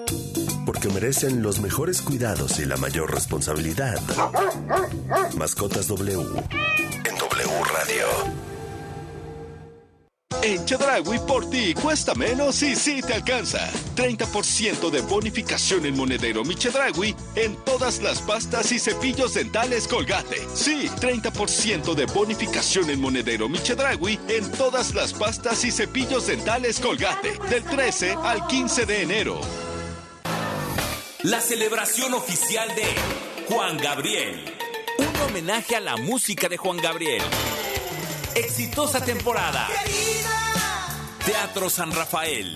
Speaker 25: Porque merecen los mejores cuidados y la mayor responsabilidad. Mascotas W en W Radio.
Speaker 2: En Chedraui por ti cuesta menos y sí te alcanza. 30% de bonificación en monedero Mi Chedraui en todas las pastas y cepillos dentales Colgate. Sí, 30% de bonificación en monedero Mi Chedraui en todas las pastas y cepillos dentales Colgate. Del 13 al 15 de enero.
Speaker 27: La celebración oficial de Juan Gabriel. Un homenaje a la música de Juan Gabriel. Exitosa temporada. Teatro San Rafael.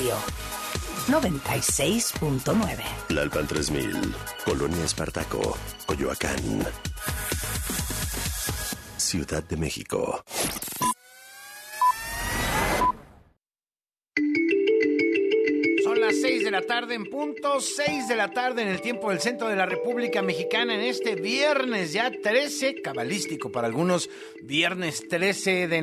Speaker 28: Radio 96.9.
Speaker 25: Lalpan 3000, Colonia Espartaco, Coyoacán. Ciudad de México.
Speaker 29: Son las 6 de la tarde en punto, 6 de la tarde en el tiempo del centro de la República Mexicana en este viernes ya 13, cabalístico para algunos, viernes 13 de enero.